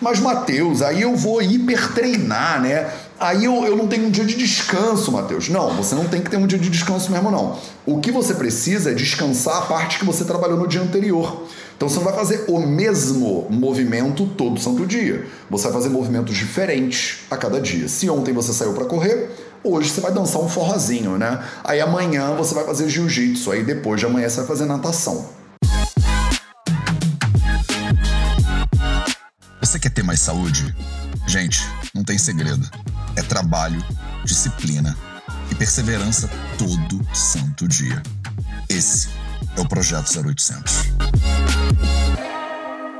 Mas, Matheus, aí eu vou hipertreinar, né? Aí eu, eu não tenho um dia de descanso, Matheus. Não, você não tem que ter um dia de descanso mesmo, não. O que você precisa é descansar a parte que você trabalhou no dia anterior. Então você não vai fazer o mesmo movimento todo santo dia. Você vai fazer movimentos diferentes a cada dia. Se ontem você saiu para correr, hoje você vai dançar um forrozinho, né? Aí amanhã você vai fazer jiu-jitsu, aí depois de amanhã você vai fazer natação. Você quer ter mais saúde? Gente, não tem segredo é trabalho, disciplina e perseverança todo santo dia. Esse é o Projeto 0800.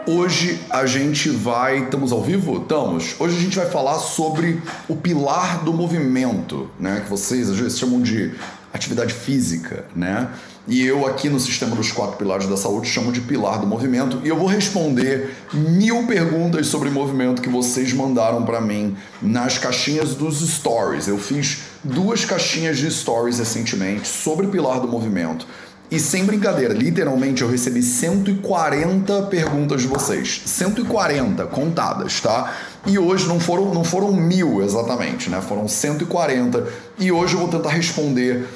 Hoje a gente vai. Estamos ao vivo? Estamos. Hoje a gente vai falar sobre o pilar do movimento, né? Que vocês às vezes chamam de atividade física, né? E eu aqui no sistema dos quatro pilares da saúde chamo de pilar do movimento e eu vou responder mil perguntas sobre movimento que vocês mandaram para mim nas caixinhas dos stories. Eu fiz duas caixinhas de stories recentemente sobre pilar do movimento. E sem brincadeira, literalmente eu recebi 140 perguntas de vocês. 140 contadas, tá? E hoje não foram, não foram mil exatamente, né? Foram 140. E hoje eu vou tentar responder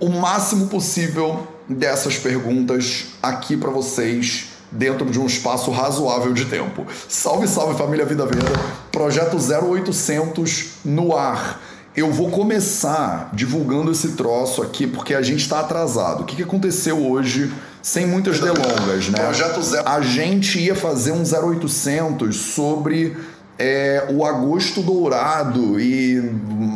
o máximo possível dessas perguntas aqui para vocês dentro de um espaço razoável de tempo. Salve, salve família Vida Veda, projeto 0800 no ar. Eu vou começar divulgando esse troço aqui porque a gente está atrasado. O que, que aconteceu hoje, sem muitas delongas, né? Projeto zero. A gente ia fazer um 0800 sobre é, o agosto dourado e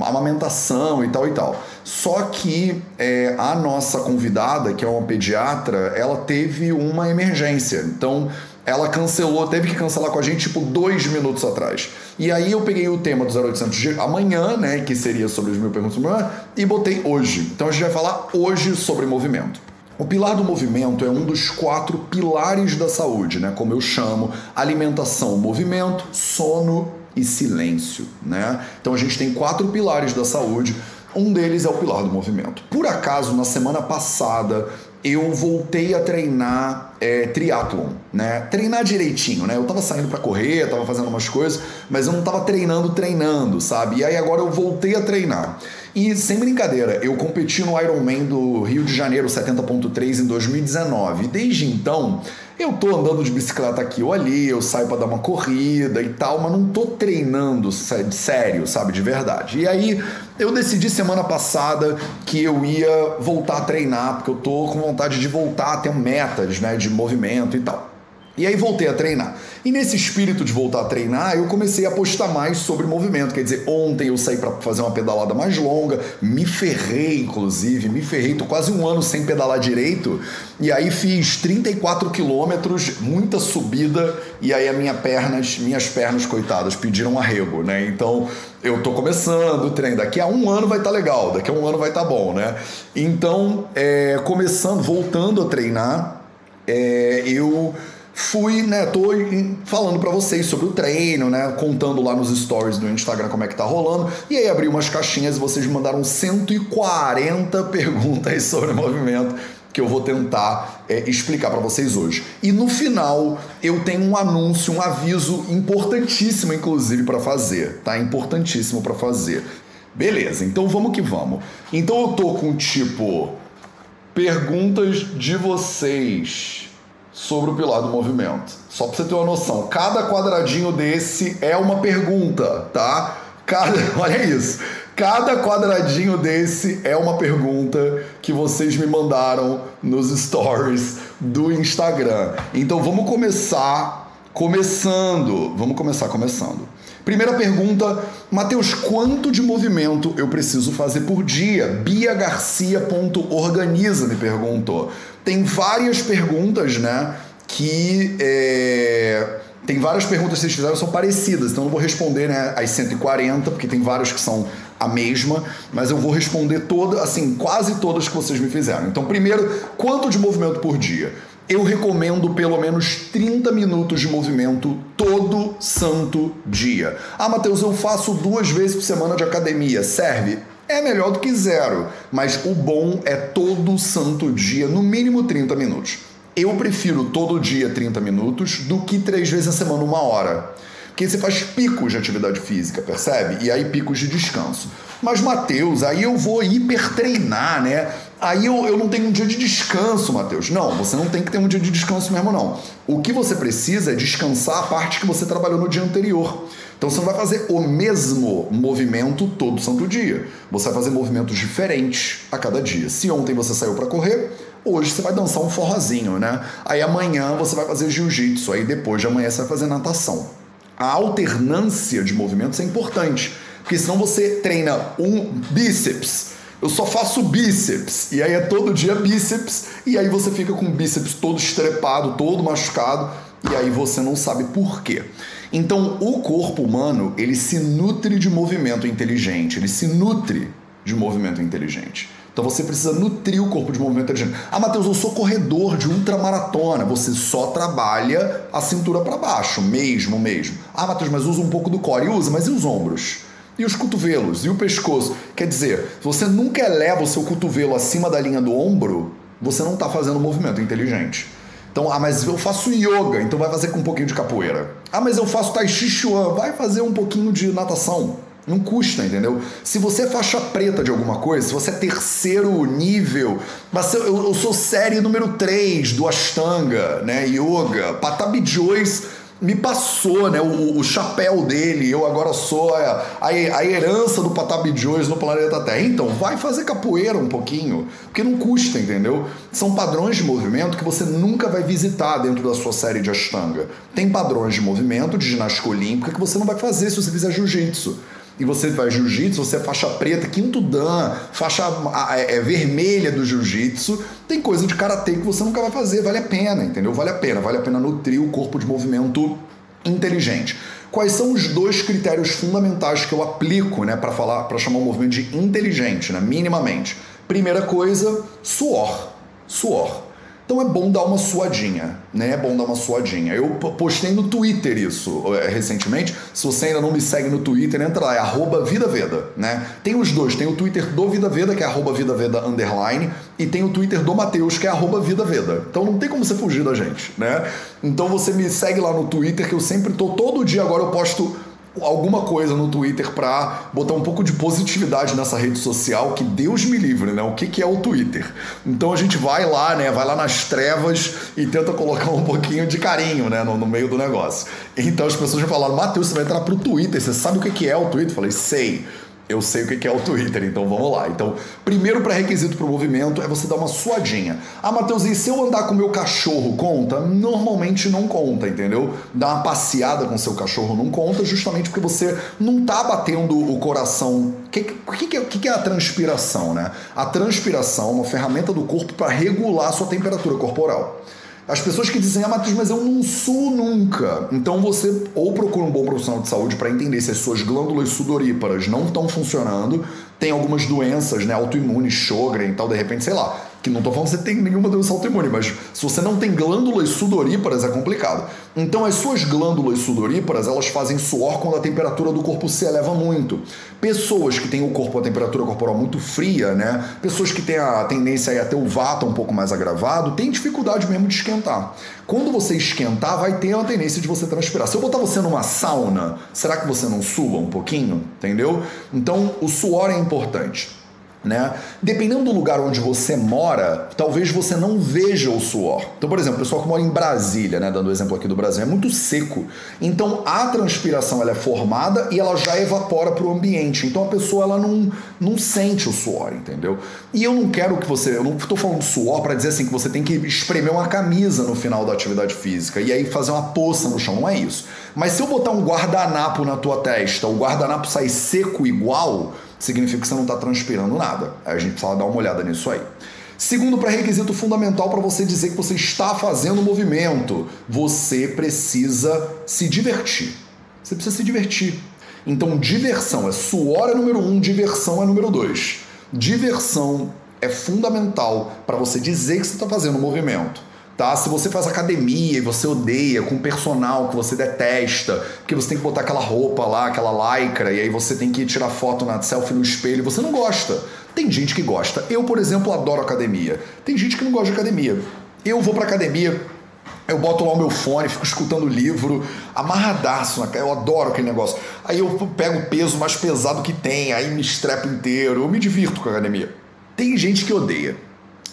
amamentação e tal e tal. Só que é, a nossa convidada, que é uma pediatra, ela teve uma emergência. Então ela cancelou, teve que cancelar com a gente tipo dois minutos atrás. E aí eu peguei o tema do 0800 de amanhã, né, que seria sobre os mil perguntas amanhã, e botei hoje. Então a gente vai falar hoje sobre movimento. O pilar do movimento é um dos quatro pilares da saúde, né? Como eu chamo, alimentação, movimento, sono e silêncio, né? Então a gente tem quatro pilares da saúde. Um deles é o pilar do movimento. Por acaso, na semana passada, eu voltei a treinar é, triatlon, né? Treinar direitinho, né? Eu tava saindo para correr, tava fazendo umas coisas, mas eu não tava treinando, treinando, sabe? E aí agora eu voltei a treinar. E sem brincadeira, eu competi no Ironman do Rio de Janeiro 70.3 em 2019. Desde então, eu tô andando de bicicleta aqui ou ali, eu saio para dar uma corrida e tal, mas não tô treinando sério, sabe, de verdade. E aí eu decidi semana passada que eu ia voltar a treinar, porque eu tô com vontade de voltar a ter metas, né, de movimento e tal. E aí voltei a treinar. E nesse espírito de voltar a treinar, eu comecei a postar mais sobre movimento. Quer dizer, ontem eu saí para fazer uma pedalada mais longa, me ferrei, inclusive, me ferrei, tô quase um ano sem pedalar direito. E aí fiz 34 quilômetros, muita subida, e aí as minha pernas, minhas pernas, coitadas, pediram arrego, né? Então eu tô começando o treino. Daqui a um ano vai estar tá legal, daqui a um ano vai estar tá bom, né? Então, é, começando, voltando a treinar, é, eu fui, né, tô falando para vocês sobre o treino, né, contando lá nos stories do Instagram como é que tá rolando, e aí abri umas caixinhas e vocês mandaram 140 perguntas sobre o movimento que eu vou tentar é, explicar para vocês hoje. E no final eu tenho um anúncio, um aviso importantíssimo, inclusive, para fazer, tá? Importantíssimo para fazer. Beleza, então vamos que vamos. Então eu tô com tipo perguntas de vocês sobre o pilar do movimento. Só para você ter uma noção, cada quadradinho desse é uma pergunta, tá? Cada, olha isso. Cada quadradinho desse é uma pergunta que vocês me mandaram nos stories do Instagram. Então vamos começar começando. Vamos começar começando. Primeira pergunta, Matheus, quanto de movimento eu preciso fazer por dia? Bia Garcia.organiza me perguntou. Tem várias perguntas, né? Que é, tem várias perguntas que vocês fizeram são parecidas, então eu não vou responder né, as 140, porque tem várias que são a mesma, mas eu vou responder toda, assim, quase todas que vocês me fizeram. Então, primeiro, quanto de movimento por dia? eu recomendo pelo menos 30 minutos de movimento todo santo dia. Ah, Matheus, eu faço duas vezes por semana de academia. Serve? É melhor do que zero, mas o bom é todo santo dia, no mínimo 30 minutos. Eu prefiro todo dia 30 minutos do que três vezes a semana, uma hora. Porque você faz picos de atividade física, percebe? E aí picos de descanso. Mas, Matheus, aí eu vou hipertreinar, né? Aí eu, eu não tenho um dia de descanso, Matheus. Não, você não tem que ter um dia de descanso mesmo, não. O que você precisa é descansar a parte que você trabalhou no dia anterior. Então você não vai fazer o mesmo movimento todo santo dia. Você vai fazer movimentos diferentes a cada dia. Se ontem você saiu para correr, hoje você vai dançar um forrozinho, né? Aí amanhã você vai fazer jiu-jitsu, aí depois de amanhã você vai fazer natação. A alternância de movimentos é importante, porque senão você treina um bíceps, eu só faço bíceps, e aí é todo dia bíceps, e aí você fica com o bíceps todo estrepado, todo machucado, e aí você não sabe por quê. Então, o corpo humano, ele se nutre de movimento inteligente, ele se nutre de movimento inteligente. Então você precisa nutrir o corpo de movimento inteligente. Ah, Matheus, eu sou corredor de ultramaratona. Você só trabalha a cintura para baixo, mesmo, mesmo. Ah, Matheus, mas usa um pouco do core. Usa, mas e os ombros? E os cotovelos? E o pescoço? Quer dizer, se você nunca eleva o seu cotovelo acima da linha do ombro, você não está fazendo movimento inteligente. Então, ah, mas eu faço yoga, então vai fazer com um pouquinho de capoeira. Ah, mas eu faço tai chi chuan, vai fazer um pouquinho de natação. Não custa, entendeu? Se você é faixa preta de alguma coisa, se você é terceiro nível, mas eu, eu sou série número 3 do Ashtanga, né? Yoga, Patabi Joyce me passou, né? O, o, chapéu dele, eu agora sou a, a, a herança do Patabi Joyce no planeta Terra. Então, vai fazer capoeira um pouquinho, porque não custa, entendeu? São padrões de movimento que você nunca vai visitar dentro da sua série de Ashtanga. Tem padrões de movimento de ginástica olímpica que você não vai fazer se você fizer jiu-jitsu e você faz jiu-jitsu, você é faixa preta, quinto dan, faixa é, é, vermelha do jiu-jitsu, tem coisa de karatê que você nunca vai fazer, vale a pena, entendeu? Vale a pena, vale a pena nutrir o corpo de movimento inteligente. Quais são os dois critérios fundamentais que eu aplico, né, para falar, para chamar o movimento de inteligente, né, minimamente? Primeira coisa, suor. Suor. Então é bom dar uma suadinha, né? É bom dar uma suadinha. Eu postei no Twitter isso é, recentemente. Se você ainda não me segue no Twitter, entra lá, é arroba Vida Veda, né? Tem os dois, tem o Twitter do Vida Veda, que é arroba Vida Veda underline, e tem o Twitter do Matheus, que é arroba Vida Veda. Então não tem como você fugir da gente, né? Então você me segue lá no Twitter, que eu sempre tô, todo dia agora eu posto alguma coisa no Twitter para botar um pouco de positividade nessa rede social, que Deus me livre, né? O que, que é o Twitter? Então a gente vai lá, né? Vai lá nas trevas e tenta colocar um pouquinho de carinho, né? No, no meio do negócio. Então as pessoas já falaram, Matheus, você vai entrar pro Twitter, você sabe o que, que é o Twitter? Eu falei, sei eu sei o que é o Twitter, então vamos lá. Então, primeiro pré-requisito para o movimento é você dar uma suadinha. Ah, Matheus, e se eu andar com o meu cachorro, conta? Normalmente não conta, entendeu? Dar uma passeada com seu cachorro não conta, justamente porque você não tá batendo o coração. O que, que, que, que, é a transpiração, né? A transpiração é uma ferramenta do corpo para regular a sua temperatura corporal. As pessoas que dizem, ah, Matheus, mas eu não suo nunca. Então você ou procura um bom profissional de saúde para entender se as suas glândulas sudoríparas não estão funcionando, tem algumas doenças, né, autoimunes, Sjogren e tal, de repente, sei lá, que não estou falando que você tem nenhuma doença autoimune, mas se você não tem glândulas sudoríparas é complicado. Então as suas glândulas sudoríparas, elas fazem suor quando a temperatura do corpo se eleva muito. Pessoas que têm o corpo a temperatura corporal muito fria, né? Pessoas que têm a tendência a ter o vata um pouco mais agravado, têm dificuldade mesmo de esquentar. Quando você esquentar, vai ter uma tendência de você transpirar. Se eu botar você numa sauna, será que você não sua um pouquinho? Entendeu? Então o suor é importante. Né? Dependendo do lugar onde você mora, talvez você não veja o suor. Então, por exemplo, o pessoal que mora em Brasília, né, dando o exemplo aqui do Brasil, é muito seco. Então, a transpiração ela é formada e ela já evapora para o ambiente. Então, a pessoa ela não, não sente o suor, entendeu? E eu não quero que você, eu não estou falando suor para dizer assim que você tem que espremer uma camisa no final da atividade física e aí fazer uma poça no chão, não é isso. Mas se eu botar um guardanapo na tua testa, o guardanapo sai seco igual, significa que você não está transpirando nada. A gente precisa dar uma olhada nisso aí. Segundo pré-requisito fundamental para você dizer que você está fazendo movimento, você precisa se divertir. Você precisa se divertir. Então, diversão é suor é número um, diversão é número dois. Diversão é fundamental para você dizer que você está fazendo movimento tá? Se você faz academia e você odeia com personal que você detesta, porque você tem que botar aquela roupa lá, aquela lycra, e aí você tem que tirar foto na selfie no espelho, você não gosta. Tem gente que gosta. Eu, por exemplo, adoro academia. Tem gente que não gosta de academia. Eu vou pra academia Eu boto lá o meu fone, fico escutando livro, amarradaço, né? eu adoro aquele negócio. Aí eu pego o peso mais pesado que tem, aí me estrepo inteiro, eu me divirto com a academia. Tem gente que odeia.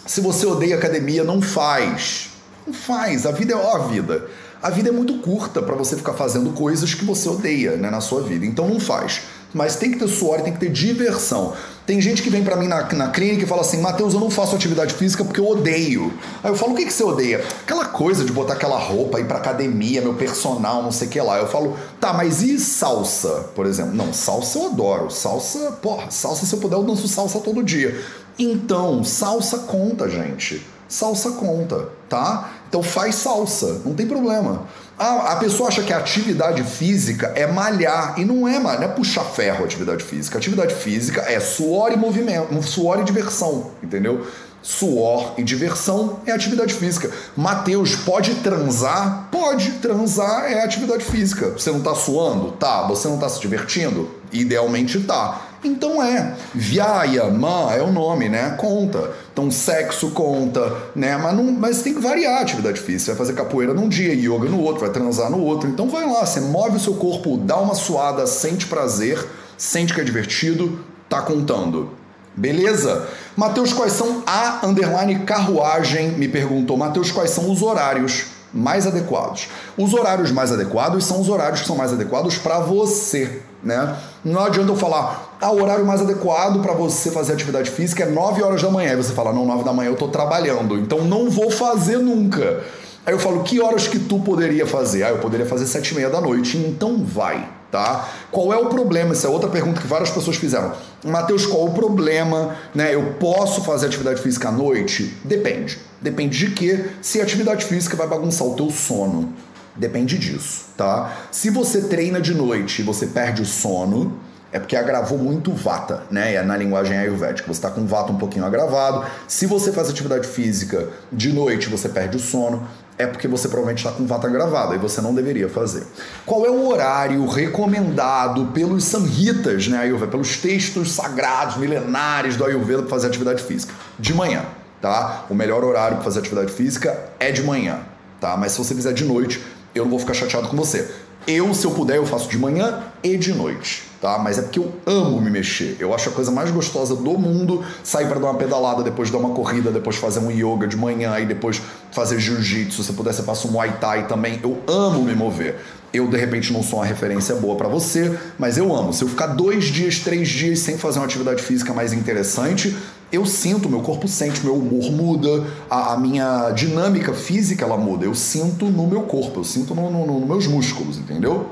Se você odeia academia, não faz. Não faz, a vida é ó a vida. A vida é muito curta para você ficar fazendo coisas que você odeia né, na sua vida. Então não faz. Mas tem que ter suor tem que ter diversão. Tem gente que vem para mim na, na clínica e fala assim: Matheus, eu não faço atividade física porque eu odeio. Aí eu falo: o que, que você odeia? Aquela coisa de botar aquela roupa, ir pra academia, meu personal, não sei o que lá. Eu falo: tá, mas e salsa, por exemplo? Não, salsa eu adoro. Salsa, porra, salsa se eu puder eu danço salsa todo dia. Então, salsa conta, gente. Salsa conta, tá? Então faz salsa, não tem problema. Ah, a pessoa acha que a atividade física é malhar, e não é não é puxar ferro a atividade física. Atividade física é suor e movimento, suor e diversão, entendeu? Suor e diversão é atividade física. Mateus, pode transar? Pode, transar é atividade física. Você não tá suando? Tá. Você não tá se divertindo? Idealmente tá. Então é. Vyayama é o nome, né? Conta. Então sexo conta, né? Mas, não, mas tem que variar a atividade física. Você vai fazer capoeira num dia, yoga no outro, vai transar no outro. Então vai lá, você move o seu corpo, dá uma suada, sente prazer, sente que é divertido, tá contando. Beleza? Mateus, quais são a underline carruagem? Me perguntou. Mateus, quais são os horários? mais adequados. Os horários mais adequados são os horários que são mais adequados para você, né? Não adianta eu falar, ah, o horário mais adequado para você fazer atividade física é 9 horas da manhã. Aí você fala, não, 9 da manhã eu tô trabalhando, então não vou fazer nunca. Aí eu falo, que horas que tu poderia fazer? Ah, eu poderia fazer 7 e meia da noite, então vai tá? Qual é o problema? Essa é outra pergunta que várias pessoas fizeram. Mateus, qual o problema? Né? Eu posso fazer atividade física à noite? Depende. Depende de quê? Se a atividade física vai bagunçar o teu sono. Depende disso, tá? Se você treina de noite e você perde o sono, é porque agravou muito vata, né? É na linguagem ayurvédica. Você está com vata um pouquinho agravado. Se você faz atividade física de noite, você perde o sono é porque você provavelmente está com vata gravada e você não deveria fazer. Qual é o horário recomendado pelos samhitas, né, Ayurveda, pelos textos sagrados milenares do Ayurveda para fazer atividade física? De manhã, tá? O melhor horário para fazer atividade física é de manhã, tá? Mas se você fizer de noite, eu não vou ficar chateado com você. Eu, se eu puder, eu faço de manhã e de noite tá? Mas é porque eu amo me mexer. Eu acho a coisa mais gostosa do mundo sair para dar uma pedalada, depois dar uma corrida, depois fazer um yoga de manhã e depois fazer jiu-jitsu. Se puder, você passa um muay thai também. Eu amo me mover. Eu, de repente, não sou uma referência boa para você, mas eu amo. Se eu ficar dois dias, três dias sem fazer uma atividade física mais interessante, eu sinto, meu corpo sente, meu humor muda, a, a minha dinâmica física ela muda. Eu sinto no meu corpo, eu sinto nos no, no, meus músculos, entendeu?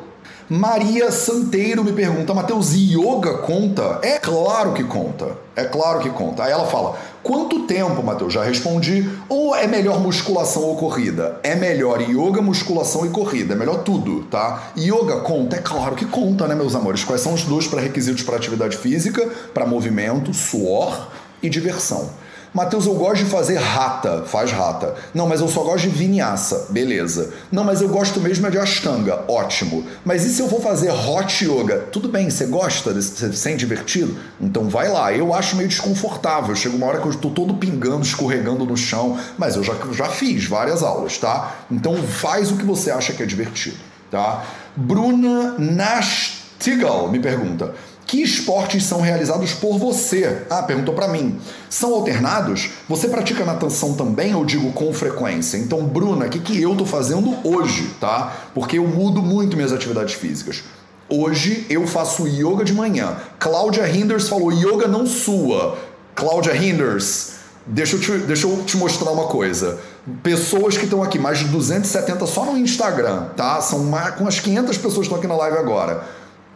Maria Santeiro me pergunta, Matheus, yoga conta? É claro que conta. É claro que conta. Aí ela fala: quanto tempo, Matheus? Já respondi. Ou é melhor musculação ou corrida? É melhor yoga, musculação e corrida. É melhor tudo, tá? Yoga conta? É claro que conta, né, meus amores? Quais são os dois pré-requisitos para atividade física? Para movimento, suor e diversão. Matheus, eu gosto de fazer rata. Faz rata. Não, mas eu só gosto de vinhaça. Beleza. Não, mas eu gosto mesmo é de ashtanga. Ótimo. Mas e se eu for fazer hot yoga? Tudo bem, você gosta? Você se sente divertido? Então vai lá. Eu acho meio desconfortável. Chega uma hora que eu estou todo pingando, escorregando no chão. Mas eu já, já fiz várias aulas, tá? Então faz o que você acha que é divertido, tá? Bruna Nastigal me pergunta: que esportes são realizados por você? Ah, perguntou para mim. São alternados? Você pratica natação também, eu digo com frequência? Então, Bruna, o que, que eu tô fazendo hoje, tá? Porque eu mudo muito minhas atividades físicas. Hoje eu faço yoga de manhã. Cláudia Hinders falou: yoga não sua. Cláudia Hinders, deixa eu, te, deixa eu te mostrar uma coisa. Pessoas que estão aqui, mais de 270 só no Instagram, tá? São mais, com as 500 pessoas que estão aqui na live agora.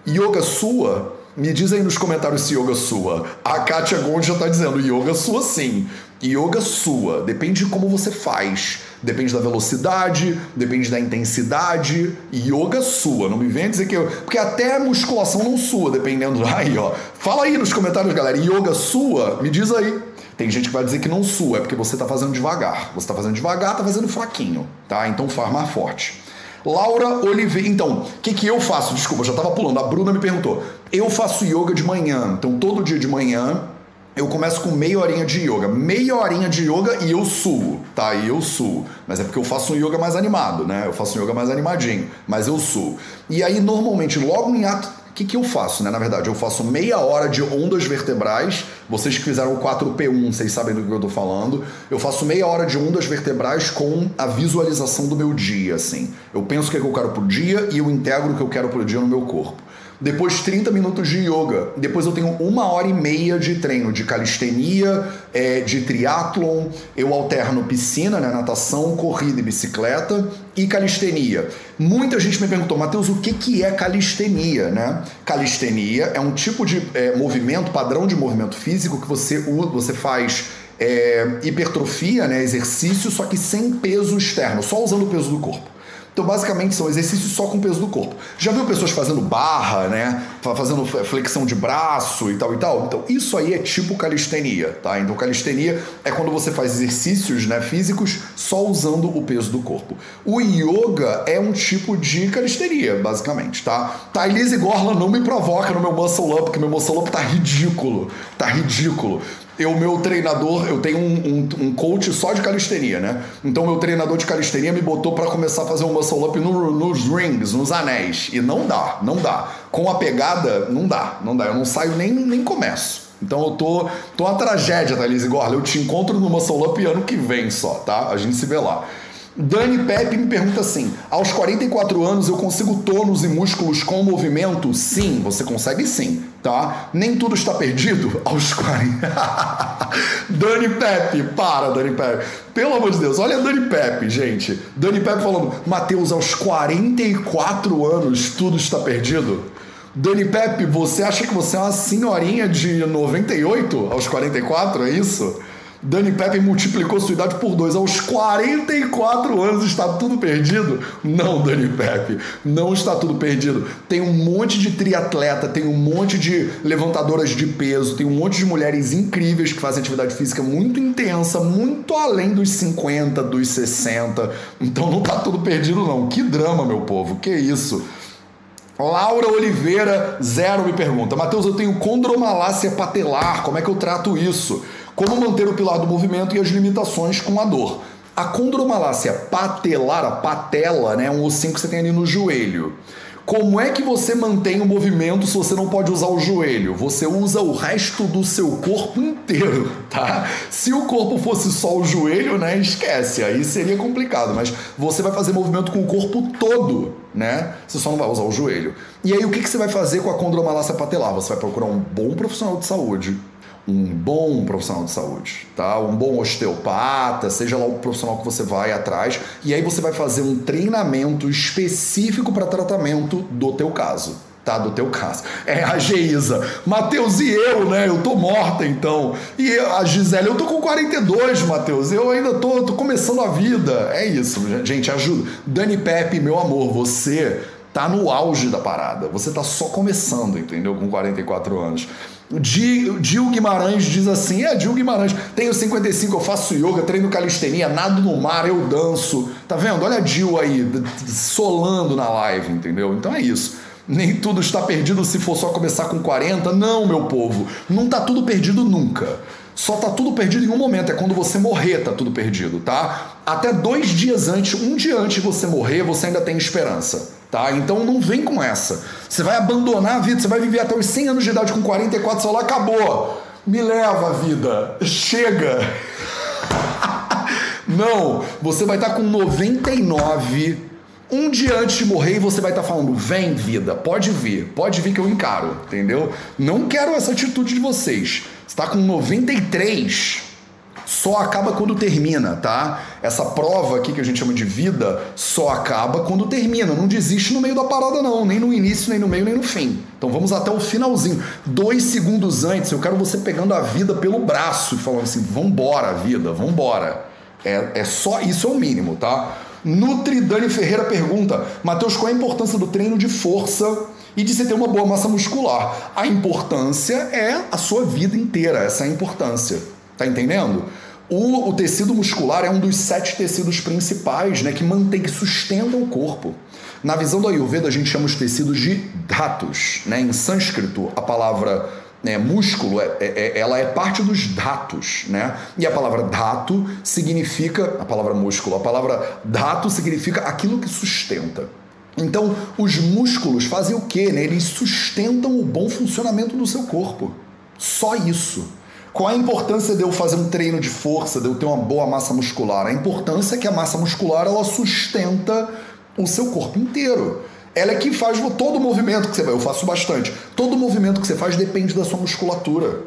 Yoga sua, me diz aí nos comentários se yoga sua. A Katia Gondi já tá dizendo, yoga sua sim. Yoga sua, depende de como você faz. Depende da velocidade, depende da intensidade. Yoga sua, não me venha dizer que eu. Porque até musculação não sua, dependendo. Aí, ó. Fala aí nos comentários, galera. Yoga sua, me diz aí. Tem gente que vai dizer que não sua, é porque você tá fazendo devagar. Você tá fazendo devagar, tá fazendo fraquinho, tá? Então faz mais forte. Laura Oliveira. Então, o que, que eu faço? Desculpa, já estava pulando. A Bruna me perguntou. Eu faço yoga de manhã. Então, todo dia de manhã eu começo com meia horinha de yoga. Meia horinha de yoga e eu suo, tá? E eu suo. Mas é porque eu faço um yoga mais animado, né? Eu faço um yoga mais animadinho, mas eu suo. E aí, normalmente, logo em ato. O que, que eu faço, né? Na verdade, eu faço meia hora de ondas vertebrais. Vocês que fizeram o 4P1, vocês sabem do que eu tô falando. Eu faço meia hora de ondas vertebrais com a visualização do meu dia, assim. Eu penso o que, é que eu quero pro dia e eu integro o que eu quero pro dia no meu corpo. Depois 30 minutos de yoga. Depois eu tenho uma hora e meia de treino de calistenia, é, de triatlon. Eu alterno piscina, né, natação, corrida e bicicleta e calistenia. Muita gente me perguntou, Matheus, o que, que é calistenia? Né? Calistenia é um tipo de é, movimento, padrão de movimento físico que você, você faz é, hipertrofia, né, exercício, só que sem peso externo, só usando o peso do corpo. Então, basicamente, são exercícios só com peso do corpo. Já viu pessoas fazendo barra, né? Fazendo flexão de braço e tal e tal? Então, isso aí é tipo calistenia, tá? Então, calistenia é quando você faz exercícios né, físicos só usando o peso do corpo. O yoga é um tipo de calistenia, basicamente, tá? Thailise Gorla não me provoca no meu muscle up, porque meu muscle up tá ridículo. Tá ridículo o meu treinador, eu tenho um, um, um, coach só de calistenia, né? Então meu treinador de calistenia me botou para começar a fazer um muscle up no, nos rings, nos anéis. E não dá, não dá. Com a pegada, não dá, não dá. Eu não saio nem, nem começo. Então eu tô, tô uma tragédia, Thalise Gorla. Eu te encontro no Muscle Up ano que vem só, tá? A gente se vê lá. Dani Pepe me pergunta assim: aos 44 anos eu consigo tônus e músculos com movimento? Sim, você consegue sim, tá? Nem tudo está perdido aos 40. Dani Pepe, para, Dani Pepe. Pelo amor de Deus, olha Dani Pepe, gente. Dani Pepe falando: Mateus, aos 44 anos tudo está perdido? Dani Pepe, você acha que você é uma senhorinha de 98 aos 44? É isso? Dani Pepe multiplicou sua idade por dois. Aos 44 anos está tudo perdido? Não, Dani Pepe, não está tudo perdido. Tem um monte de triatleta, tem um monte de levantadoras de peso, tem um monte de mulheres incríveis que fazem atividade física muito intensa, muito além dos 50, dos 60. Então não está tudo perdido, não. Que drama, meu povo, que isso. Laura Oliveira, zero, me pergunta: Matheus, eu tenho condromalácia patelar, como é que eu trato isso? Como manter o pilar do movimento e as limitações com a dor. A condromalácia patelar, a patela, né, é um ossinho que você tem ali no joelho. Como é que você mantém o movimento se você não pode usar o joelho? Você usa o resto do seu corpo inteiro, tá? Se o corpo fosse só o joelho, né, esquece, aí seria complicado, mas você vai fazer movimento com o corpo todo, né? Você só não vai usar o joelho. E aí o que, que você vai fazer com a condromalácia patelar? Você vai procurar um bom profissional de saúde um bom profissional de saúde, tá? Um bom osteopata, seja lá o profissional que você vai atrás, e aí você vai fazer um treinamento específico para tratamento do teu caso. Tá, do teu caso. É a Geisa. Matheus e eu, né? Eu tô morta então. E a Gisele, eu tô com 42, Matheus. Eu ainda tô, tô começando a vida. É isso, gente, ajuda. Dani Pepe, meu amor, você tá no auge da parada. Você tá só começando, entendeu? Com 44 anos. Dil Guimarães diz assim: É, Dil Guimarães, tenho 55, eu faço yoga, treino calistenia, nado no mar, eu danço. Tá vendo? Olha a Dil aí, solando na live, entendeu? Então é isso. Nem tudo está perdido se for só começar com 40. Não, meu povo, não tá tudo perdido nunca. Só tá tudo perdido em um momento, é quando você morrer, tá tudo perdido, tá? Até dois dias antes, um dia antes de você morrer, você ainda tem esperança tá? Então não vem com essa. Você vai abandonar a vida, você vai viver até os 100 anos de idade com 44, você lá acabou. Me leva a vida, chega. não, você vai estar com 99 um dia antes de morrer você vai estar falando: vem vida, pode vir, pode vir que eu encaro, entendeu? Não quero essa atitude de vocês. Você está com 93, só acaba quando termina, tá? Essa prova aqui que a gente chama de vida só acaba quando termina. Não desiste no meio da parada, não. Nem no início, nem no meio, nem no fim. Então vamos até o finalzinho. Dois segundos antes, eu quero você pegando a vida pelo braço e falando assim: vambora, vida, vambora. É, é só isso é o mínimo, tá? Nutri Dani Ferreira pergunta: Matheus, qual é a importância do treino de força e de você ter uma boa massa muscular? A importância é a sua vida inteira, essa é a importância. Tá entendendo? O, o, tecido muscular é um dos sete tecidos principais né, que mantém, que sustentam o corpo. Na visão do Ayurveda, a gente chama os tecidos de dhatus. Né? Em sânscrito, a palavra né, músculo, é, é, é, ela é parte dos datos, né? E a palavra dato significa, a palavra músculo, a palavra dato significa aquilo que sustenta. Então, os músculos fazem o quê? Né? Eles sustentam o bom funcionamento do seu corpo. Só isso. Qual a importância de eu fazer um treino de força, de eu ter uma boa massa muscular? A importância é que a massa muscular ela sustenta o seu corpo inteiro. Ela é que faz todo o movimento que você vai. Eu faço bastante. Todo o movimento que você faz depende da sua musculatura.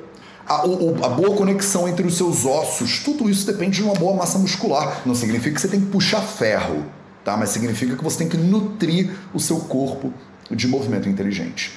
A, o, a, boa conexão entre os seus ossos, tudo isso depende de uma boa massa muscular. Não significa que você tem que puxar ferro, tá? Mas significa que você tem que nutrir o seu corpo de movimento inteligente.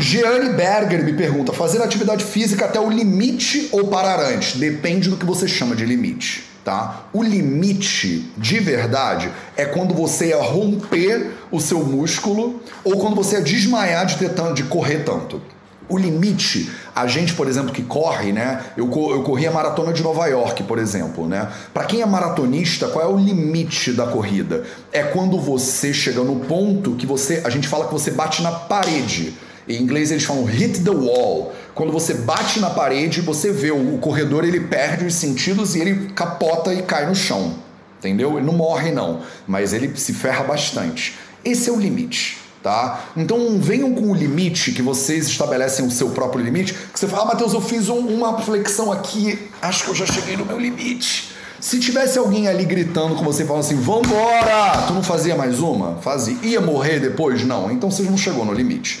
Jeane Berger me pergunta: fazer atividade física até o limite ou parar antes? Depende do que você chama de limite. Tá? O limite de verdade é quando você ia romper o seu músculo ou quando você ia desmaiar de, tanto, de correr tanto. O limite, a gente, por exemplo, que corre, né? Eu, eu corri a maratona de Nova York, por exemplo, né? Para quem é maratonista, qual é o limite da corrida? É quando você chega no ponto que você, a gente fala que você bate na parede. Em inglês eles falam hit the wall. Quando você bate na parede, você vê o, corredor, ele perde os sentidos e ele capota e cai no chão. Entendeu? Ele não morre não, mas ele se ferra bastante. Esse é o limite. Tá? Então venham com o limite que vocês estabelecem o seu próprio limite. Que você fala, ah, Matheus, eu fiz um, uma flexão aqui, acho que eu já cheguei no meu limite. Se tivesse alguém ali gritando com você falando assim, vambora! Tu não fazia mais uma? Fazia. Ia morrer depois? Não. Então você não chegou no limite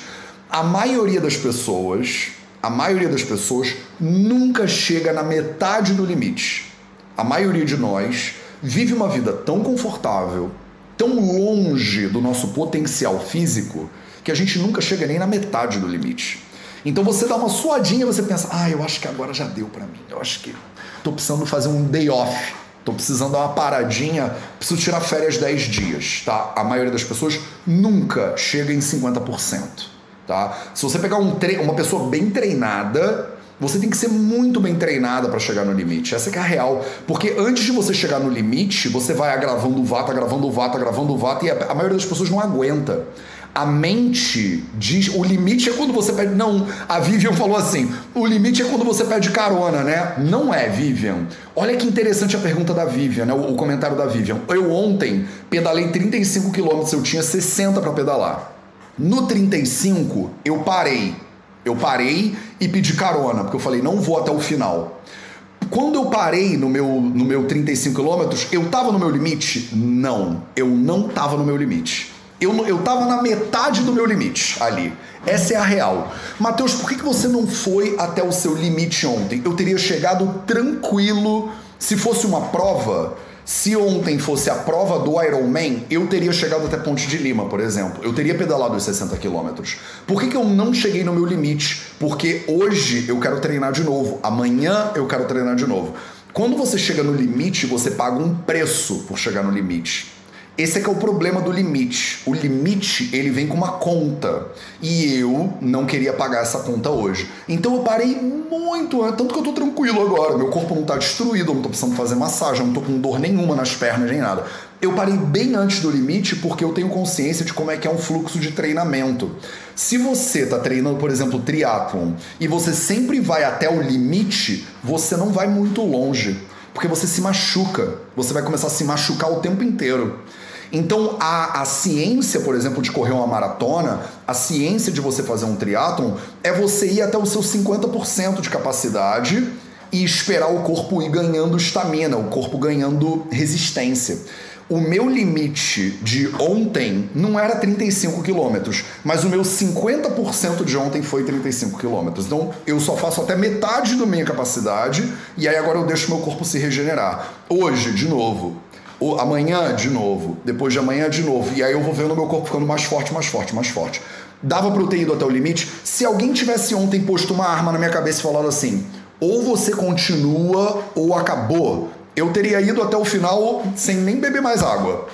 a maioria das pessoas, a maioria das pessoas nunca chega na metade do limite. A maioria de nós vive uma vida tão confortável, tão longe do nosso potencial físico, que a gente nunca chega nem na metade do limite. Então você dá uma suadinha, você pensa: "Ah, eu acho que agora já deu para mim. Eu acho que tô precisando fazer um day off. Tô precisando dar uma paradinha, preciso tirar férias 10 dias", tá? A maioria das pessoas nunca chega em 50%. Tá? Se você pegar um uma pessoa bem treinada, você tem que ser muito bem treinada para chegar no limite. Essa é, é a real. Porque antes de você chegar no limite, você vai agravando o vata, agravando o vata, agravando o vata, e a, a maioria das pessoas não aguenta. A mente diz. O limite é quando você pede. Não, a Vivian falou assim: o limite é quando você pede carona, né? Não é, Vivian. Olha que interessante a pergunta da Vivian, né? O, o comentário da Vivian. Eu ontem pedalei 35 km, eu tinha 60 para pedalar. No 35, eu parei. Eu parei e pedi carona, porque eu falei, não vou até o final. Quando eu parei no meu, no meu 35 quilômetros, eu tava no meu limite? Não, eu não tava no meu limite. Eu, eu tava na metade do meu limite ali. Essa é a real. Mateus, por que, que você não foi até o seu limite ontem? Eu teria chegado tranquilo. Se fosse uma prova, se ontem fosse a prova do Ironman, eu teria chegado até Ponte de Lima, por exemplo. Eu teria pedalado os 60 quilômetros. Por que, que eu não cheguei no meu limite? Porque hoje eu quero treinar de novo, amanhã eu quero treinar de novo. Quando você chega no limite, você paga um preço por chegar no limite. Esse é que é o problema do limite. O limite, ele vem com uma conta. E eu não queria pagar essa conta hoje. Então eu parei muito, tanto que eu tô tranquilo agora. Meu corpo não tá destruído, eu não tô precisando fazer massagem, não tô com dor nenhuma nas pernas, nem nada. Eu parei bem antes do limite porque eu tenho consciência de como é que é um fluxo de treinamento. Se você tá treinando, por exemplo, triatlon, e você sempre vai até o limite, você não vai muito longe. Porque você se machuca. Você vai começar a se machucar o tempo inteiro. Então, a, a ciência, por exemplo, de correr uma maratona, a ciência de você fazer um triatlon é você ir até os seus 50% de capacidade e esperar o corpo ir ganhando estamina, o corpo ganhando resistência. O meu limite de ontem não era 35 quilômetros, mas o meu 50% de ontem foi 35 quilômetros. Então eu só faço até metade da minha capacidade e aí agora eu deixo meu corpo se regenerar. Hoje, de novo, amanhã de novo, depois de amanhã de novo, e aí eu vou vendo meu corpo ficando mais forte, mais forte, mais forte. Dava para eu ter ido até o limite? Se alguém tivesse ontem posto uma arma na minha cabeça e falado assim: ou você continua ou acabou, eu teria ido até o final sem nem beber mais água.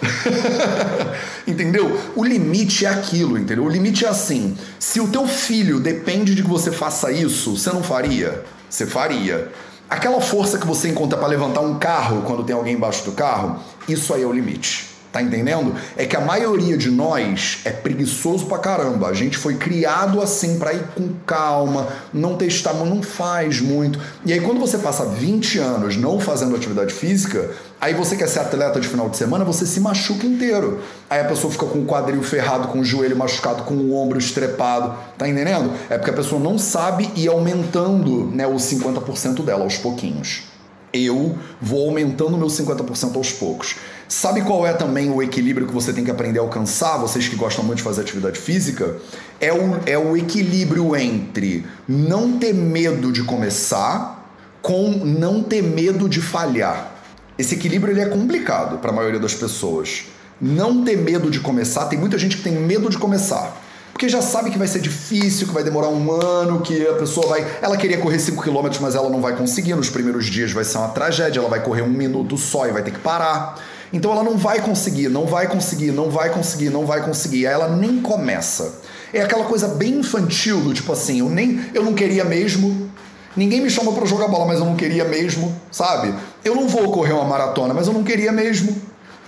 entendeu? O limite é aquilo, entendeu? O limite é assim: se o teu filho depende de que você faça isso, você não faria? Você faria. Aquela força que você encontra para levantar um carro quando tem alguém embaixo do carro, isso aí é o limite. Tá entendendo? É que a maioria de nós é preguiçoso pra caramba. A gente foi criado assim para ir com calma, não testar, não faz muito. E aí quando você passa 20 anos não fazendo atividade física, aí você quer ser atleta de final de semana, você se machuca inteiro. Aí a pessoa fica com o quadril ferrado, com o joelho machucado, com o ombro estrepado. Tá entendendo? É porque a pessoa não sabe ir aumentando, né, os 50% dela aos pouquinhos. Eu vou aumentando meus 50% aos poucos. Sabe qual é também o equilíbrio que você tem que aprender a alcançar, vocês que gostam muito de fazer atividade física? É o, é o equilíbrio entre não ter medo de começar com não ter medo de falhar. Esse equilíbrio ele é complicado para a maioria das pessoas. Não ter medo de começar, tem muita gente que tem medo de começar porque já sabe que vai ser difícil, que vai demorar um ano, que a pessoa vai. Ela queria correr 5 km, mas ela não vai conseguir. Nos primeiros dias vai ser uma tragédia, ela vai correr um minuto só e vai ter que parar. Então ela não vai conseguir, não vai conseguir, não vai conseguir, não vai conseguir. Aí ela nem começa. É aquela coisa bem infantil do tipo assim, eu nem eu não queria mesmo. Ninguém me chamou para jogar bola, mas eu não queria mesmo, sabe? Eu não vou correr uma maratona, mas eu não queria mesmo.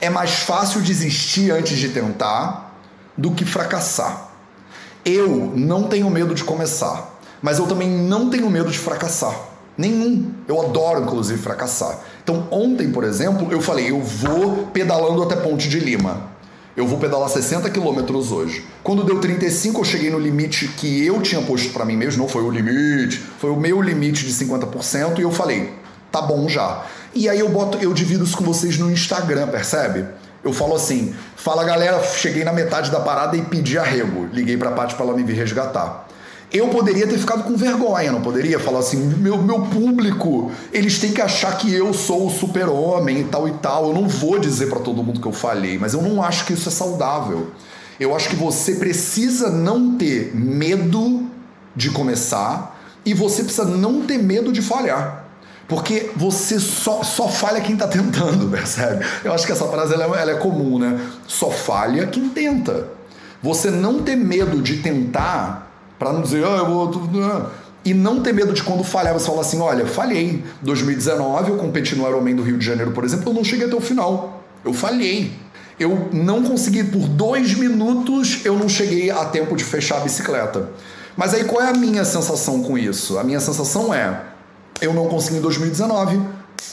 É mais fácil desistir antes de tentar do que fracassar. Eu não tenho medo de começar, mas eu também não tenho medo de fracassar. Nenhum. Eu adoro, inclusive, fracassar. Então, ontem, por exemplo, eu falei, eu vou pedalando até Ponte de Lima. Eu vou pedalar 60 quilômetros hoje. Quando deu 35, eu cheguei no limite que eu tinha posto para mim mesmo, não foi o limite, foi o meu limite de 50%, e eu falei, tá bom já. E aí eu boto, eu divido isso com vocês no Instagram, percebe? Eu falo assim, fala galera, cheguei na metade da parada e pedi arrego. Liguei pra Paty pra ela me vir resgatar. Eu poderia ter ficado com vergonha, não poderia? Falar assim, meu, meu público, eles têm que achar que eu sou o super-homem e tal e tal. Eu não vou dizer para todo mundo que eu falhei, mas eu não acho que isso é saudável. Eu acho que você precisa não ter medo de começar e você precisa não ter medo de falhar. Porque você só, só falha quem está tentando, percebe? Eu acho que essa frase ela é, ela é comum, né? Só falha quem tenta. Você não ter medo de tentar para não dizer, ah, eu vou. E não ter medo de quando falhar, você fala assim: olha, falhei. 2019, eu competi no Ironman do Rio de Janeiro, por exemplo, eu não cheguei até o final. Eu falhei. Eu não consegui, por dois minutos, eu não cheguei a tempo de fechar a bicicleta. Mas aí qual é a minha sensação com isso? A minha sensação é: eu não consegui em 2019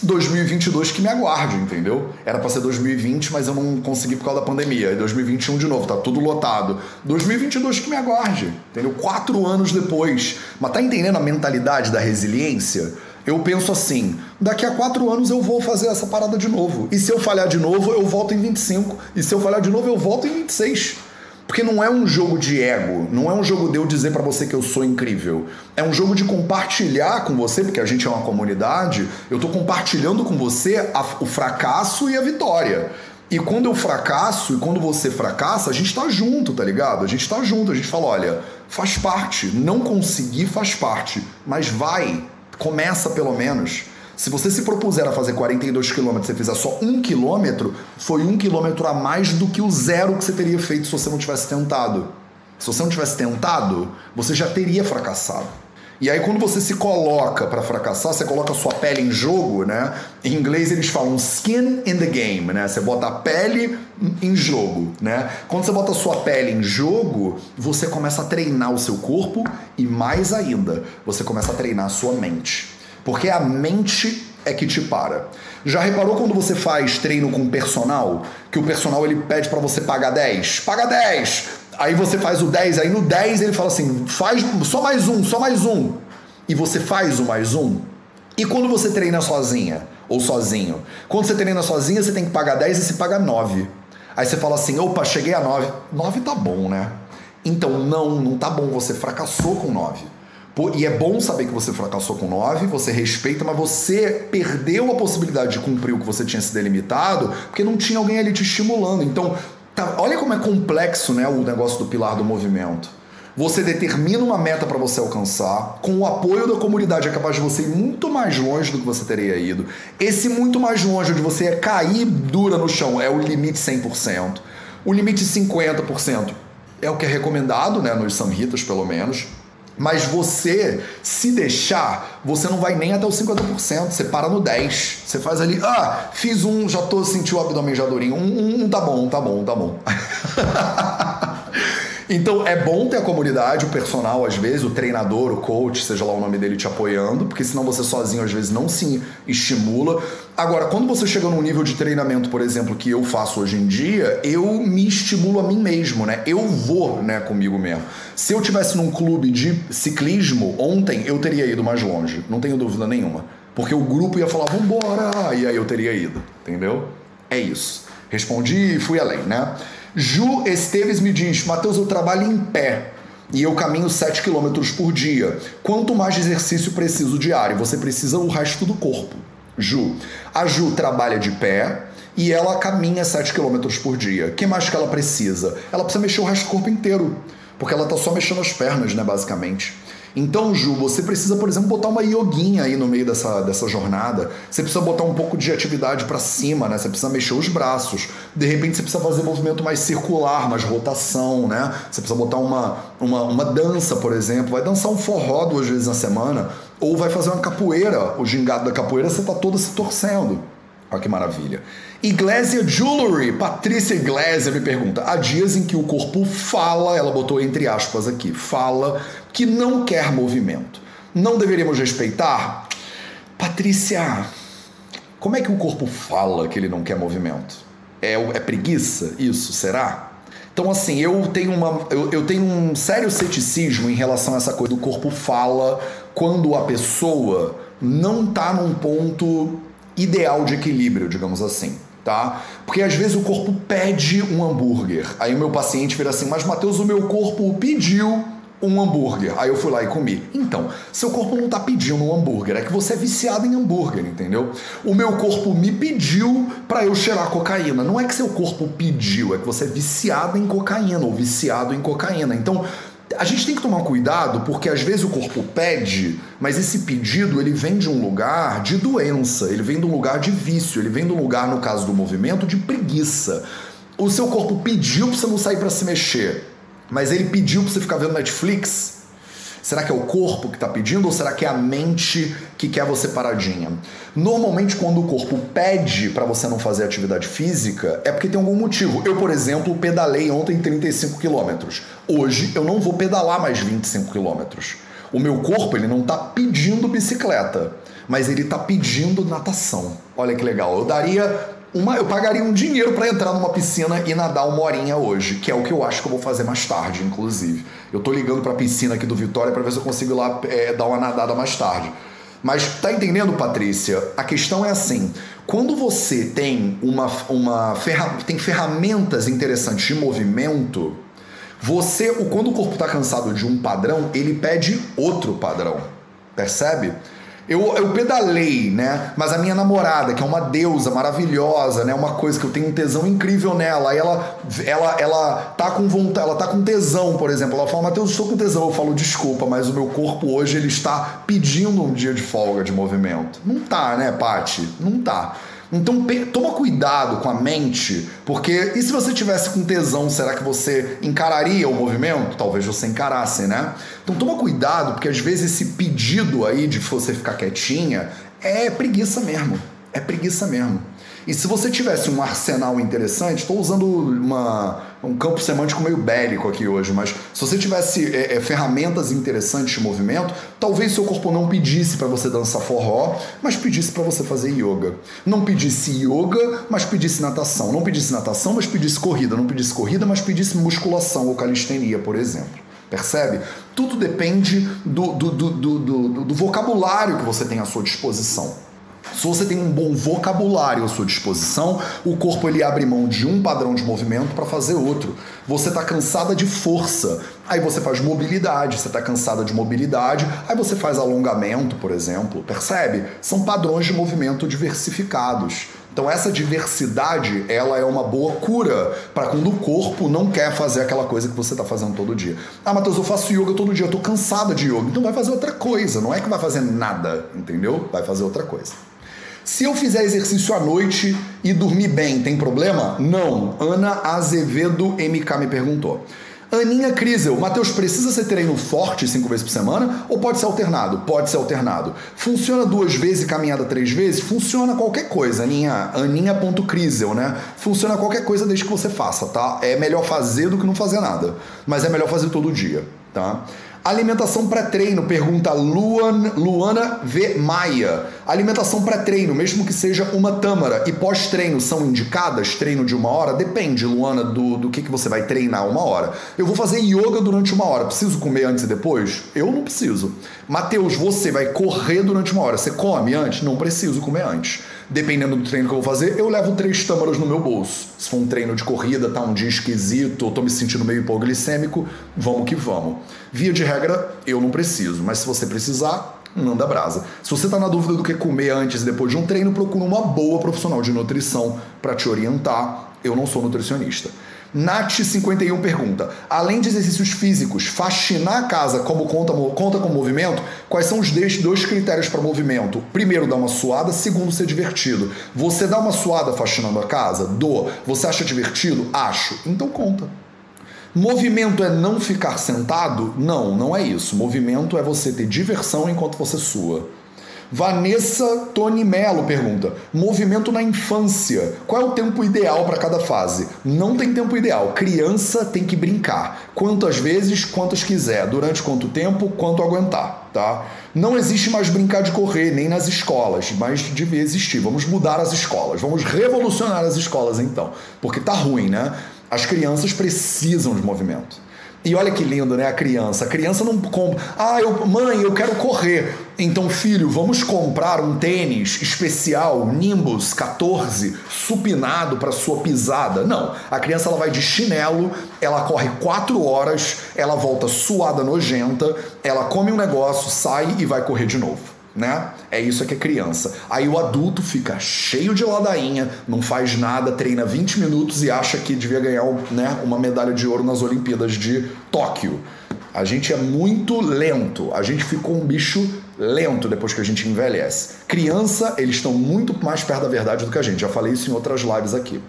2022 que me aguarde, entendeu? Era para ser 2020, mas eu não consegui por causa da pandemia. E 2021 de novo, tá tudo lotado. 2022 que me aguarde, entendeu? Quatro anos depois. Mas tá entendendo a mentalidade da resiliência? Eu penso assim: daqui a quatro anos eu vou fazer essa parada de novo. E se eu falhar de novo, eu volto em 25. E se eu falhar de novo, eu volto em 26. Porque não é um jogo de ego, não é um jogo de eu dizer para você que eu sou incrível. É um jogo de compartilhar com você, porque a gente é uma comunidade, eu tô compartilhando com você a, o fracasso e a vitória. E quando eu fracasso e quando você fracassa, a gente tá junto, tá ligado? A gente tá junto, a gente fala, olha, faz parte, não conseguir faz parte, mas vai, começa pelo menos. Se você se propuser a fazer 42 quilômetros e fizer só um quilômetro, foi um quilômetro a mais do que o zero que você teria feito se você não tivesse tentado. Se você não tivesse tentado, você já teria fracassado. E aí, quando você se coloca para fracassar, você coloca sua pele em jogo, né? Em inglês eles falam skin in the game, né? Você bota a pele em jogo, né? Quando você bota a sua pele em jogo, você começa a treinar o seu corpo e mais ainda, você começa a treinar a sua mente. Porque a mente é que te para. Já reparou quando você faz treino com personal, que o personal ele pede para você pagar 10? Paga 10. Aí você faz o 10, aí no 10 ele fala assim: "Faz só mais um, só mais um". E você faz o mais um. E quando você treina sozinha ou sozinho? Quando você treina sozinha, você tem que pagar 10 e você paga 9. Aí você fala assim: "Opa, cheguei a 9". 9 tá bom, né? Então não, não tá bom, você fracassou com 9. E é bom saber que você fracassou com 9, você respeita, mas você perdeu a possibilidade de cumprir o que você tinha se delimitado porque não tinha alguém ali te estimulando. Então, tá, olha como é complexo né, o negócio do pilar do movimento. Você determina uma meta para você alcançar, com o apoio da comunidade é capaz de você ir muito mais longe do que você teria ido. Esse muito mais longe, onde você ia cair dura no chão, é o limite 100%. O limite 50% é o que é recomendado, né, nos samhitas pelo menos Mas você, se deixar, você não vai nem até os 50%. Você para no 10%. Você faz ali, ah, fiz um, já tô sentindo o abdômen já durinho. Um, um, um tá bom, tá bom, tá bom. Então é bom ter a comunidade, o personal, às vezes, o treinador, o coach, seja lá o nome dele, te apoiando, porque senão você sozinho às vezes não se estimula. Agora, quando você chega num nível de treinamento, por exemplo, que eu faço hoje em dia, eu me estimulo a mim mesmo, né? Eu vou, né, comigo mesmo. Se eu tivesse num clube de ciclismo ontem, eu teria ido mais longe, não tenho dúvida nenhuma. Porque o grupo ia falar, vambora, e aí eu teria ido, entendeu? É isso. Respondi e fui além, né? Ju Esteves me diz: Matheus, eu trabalho em pé e eu caminho 7 km por dia. Quanto mais exercício preciso diário? Você precisa o resto do corpo. Ju. A Ju trabalha de pé e ela caminha 7 km por dia. O que mais que ela precisa? Ela precisa mexer o resto do corpo inteiro. Porque ela está só mexendo as pernas, né, basicamente. Então, Ju, você precisa, por exemplo, botar uma yoguinha aí no meio dessa, dessa jornada. Você precisa botar um pouco de atividade para cima, né? Você precisa mexer os braços. De repente, você precisa fazer movimento mais circular, mais rotação, né? Você precisa botar uma, uma, uma dança, por exemplo. Vai dançar um forró duas vezes na semana. Ou vai fazer uma capoeira. O gingado da capoeira, você tá todo se torcendo. Olha que maravilha. Iglesia Jewelry, Patrícia Iglesia me pergunta: há dias em que o corpo fala, ela botou entre aspas aqui, fala que não quer movimento. Não deveríamos respeitar? Patrícia, como é que o corpo fala que ele não quer movimento? É, é preguiça? Isso, será? Então, assim, eu tenho, uma, eu, eu tenho um sério ceticismo em relação a essa coisa do corpo fala quando a pessoa não está num ponto ideal de equilíbrio, digamos assim. Tá? Porque às vezes o corpo pede um hambúrguer. Aí o meu paciente vira assim: Mas Mateus, o meu corpo pediu um hambúrguer. Aí eu fui lá e comi. Então, seu corpo não tá pedindo um hambúrguer, é que você é viciado em hambúrguer, entendeu? O meu corpo me pediu para eu cheirar cocaína. Não é que seu corpo pediu, é que você é viciado em cocaína ou viciado em cocaína. Então, a gente tem que tomar cuidado porque às vezes o corpo pede, mas esse pedido ele vem de um lugar de doença, ele vem de um lugar de vício, ele vem de um lugar, no caso do movimento, de preguiça. O seu corpo pediu para você não sair para se mexer, mas ele pediu para você ficar vendo Netflix. Será que é o corpo que está pedindo ou será que é a mente que quer você paradinha? Normalmente, quando o corpo pede para você não fazer atividade física, é porque tem algum motivo. Eu, por exemplo, pedalei ontem 35 quilômetros. Hoje eu não vou pedalar mais 25 quilômetros. O meu corpo ele não está pedindo bicicleta, mas ele está pedindo natação. Olha que legal. Eu daria uma, eu pagaria um dinheiro para entrar numa piscina e nadar uma horinha hoje, que é o que eu acho que eu vou fazer mais tarde, inclusive. Eu tô ligando para a piscina aqui do Vitória para ver se eu consigo ir lá é, dar uma nadada mais tarde. Mas tá entendendo, Patrícia? A questão é assim: quando você tem uma, uma ferra, tem ferramentas interessantes de movimento, você, quando o corpo está cansado de um padrão, ele pede outro padrão. Percebe? Eu, eu pedalei, né? Mas a minha namorada, que é uma deusa maravilhosa, né? Uma coisa que eu tenho um tesão incrível nela. Aí ela, ela, ela tá com vontade, ela tá com tesão, por exemplo. Ela fala, Matheus, estou com tesão. Eu falo, desculpa, mas o meu corpo hoje ele está pedindo um dia de folga de movimento. Não tá, né, Pati? Não tá. Então toma cuidado com a mente, porque e se você tivesse com tesão, será que você encararia o movimento? Talvez você encarasse, né? Então toma cuidado, porque às vezes esse pedido aí de você ficar quietinha é preguiça mesmo. É preguiça mesmo. E se você tivesse um arsenal interessante, estou usando uma, um campo semântico meio bélico aqui hoje, mas se você tivesse é, é, ferramentas interessantes de movimento, talvez seu corpo não pedisse para você dançar forró, mas pedisse para você fazer yoga. Não pedisse yoga, mas pedisse natação. Não pedisse natação, mas pedisse corrida. Não pedisse corrida, mas pedisse musculação ou calistenia, por exemplo. Percebe? Tudo depende do, do, do, do, do vocabulário que você tem à sua disposição. Se você tem um bom vocabulário à sua disposição, o corpo ele abre mão de um padrão de movimento para fazer outro. Você está cansada de força, aí você faz mobilidade. Você está cansada de mobilidade, aí você faz alongamento, por exemplo. Percebe? São padrões de movimento diversificados. Então essa diversidade, ela é uma boa cura para quando o corpo não quer fazer aquela coisa que você está fazendo todo dia. Ah, Matheus, eu faço yoga todo dia, eu tô cansada de yoga. Então vai fazer outra coisa, não é que vai fazer nada, entendeu? Vai fazer outra coisa. Se eu fizer exercício à noite e dormir bem, tem problema? Não. Ana Azevedo MK me perguntou. Aninha Crisel, Matheus, precisa ser treino forte cinco vezes por semana ou pode ser alternado? Pode ser alternado. Funciona duas vezes e caminhada três vezes? Funciona qualquer coisa, Aninha. Aninha.crisel, né? Funciona qualquer coisa desde que você faça, tá? É melhor fazer do que não fazer nada. Mas é melhor fazer todo dia, tá? Alimentação pré-treino, pergunta Luan, Luana V. Maia. Alimentação pré-treino, mesmo que seja uma tâmara e pós-treino, são indicadas? Treino de uma hora? Depende, Luana, do, do que, que você vai treinar uma hora. Eu vou fazer yoga durante uma hora. Preciso comer antes e depois? Eu não preciso. Mateus, você vai correr durante uma hora. Você come antes? Não preciso comer antes dependendo do treino que eu vou fazer, eu levo três tâmaras no meu bolso. Se for um treino de corrida, tá um dia esquisito, ou tô me sentindo meio hipoglicêmico, vamos que vamos. Via de regra, eu não preciso, mas se você precisar, manda brasa. Se você está na dúvida do que comer antes e depois de um treino, procura uma boa profissional de nutrição para te orientar. Eu não sou nutricionista. Nath51 pergunta: além de exercícios físicos, faxinar a casa como conta, conta com movimento? Quais são os dois critérios para movimento? Primeiro, dar uma suada, segundo, ser divertido. Você dá uma suada faxinando a casa? Dou. Você acha divertido? Acho. Então conta. Movimento é não ficar sentado? Não, não é isso. Movimento é você ter diversão enquanto você sua. Vanessa Tony Mello pergunta: movimento na infância. Qual é o tempo ideal para cada fase? Não tem tempo ideal. Criança tem que brincar. Quantas vezes, quantas quiser. Durante quanto tempo, quanto aguentar, tá? Não existe mais brincar de correr, nem nas escolas, mas devia existir. Vamos mudar as escolas. Vamos revolucionar as escolas então. Porque tá ruim, né? As crianças precisam de movimento. E olha que lindo, né? A criança. A criança não compra. Ah, eu, mãe, eu quero correr. Então, filho, vamos comprar um tênis especial, Nimbus 14, supinado para sua pisada. Não. A criança ela vai de chinelo, ela corre quatro horas, ela volta suada nojenta, ela come um negócio, sai e vai correr de novo né? É isso que é criança. Aí o adulto fica cheio de ladainha, não faz nada, treina 20 minutos e acha que devia ganhar né, uma medalha de ouro nas Olimpíadas de Tóquio. A gente é muito lento, a gente ficou um bicho lento depois que a gente envelhece. Criança, eles estão muito mais perto da verdade do que a gente. Já falei isso em outras lives aqui.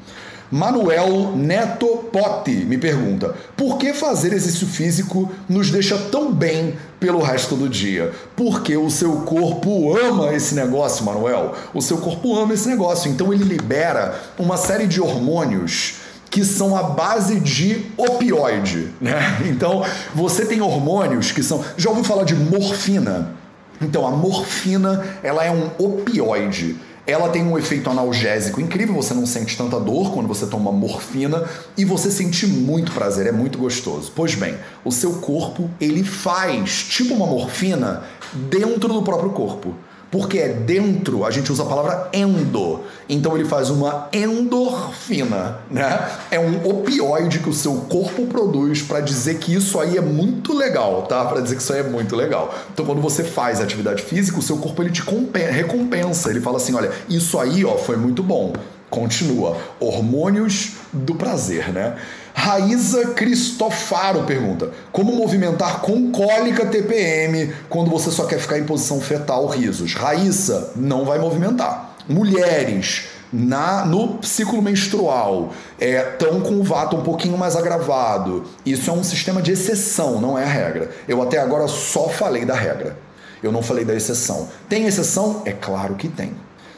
Manuel Neto Potti me pergunta: por que fazer exercício físico nos deixa tão bem pelo resto do dia? Porque o seu corpo ama esse negócio, Manuel. O seu corpo ama esse negócio, então ele libera uma série de hormônios que são a base de opioide, né? Então, você tem hormônios que são, já ouviu falar de morfina? Então, a morfina, ela é um opioide ela tem um efeito analgésico incrível, você não sente tanta dor quando você toma morfina e você sente muito prazer, é muito gostoso. Pois bem, o seu corpo, ele faz tipo uma morfina dentro do próprio corpo porque é dentro, a gente usa a palavra endo. Então ele faz uma endorfina, né? É um opioide que o seu corpo produz para dizer que isso aí é muito legal, tá? Para dizer que isso aí é muito legal. Então quando você faz atividade física, o seu corpo ele te recompensa. Ele fala assim, olha, isso aí, ó, foi muito bom. Continua. Hormônios do prazer, né? Raíza Cristofaro pergunta: Como movimentar com cólica TPM quando você só quer ficar em posição fetal risos? Raíssa, não vai movimentar. Mulheres na no ciclo menstrual estão é, com o vato um pouquinho mais agravado. Isso é um sistema de exceção, não é a regra. Eu até agora só falei da regra. Eu não falei da exceção. Tem exceção? É claro que tem.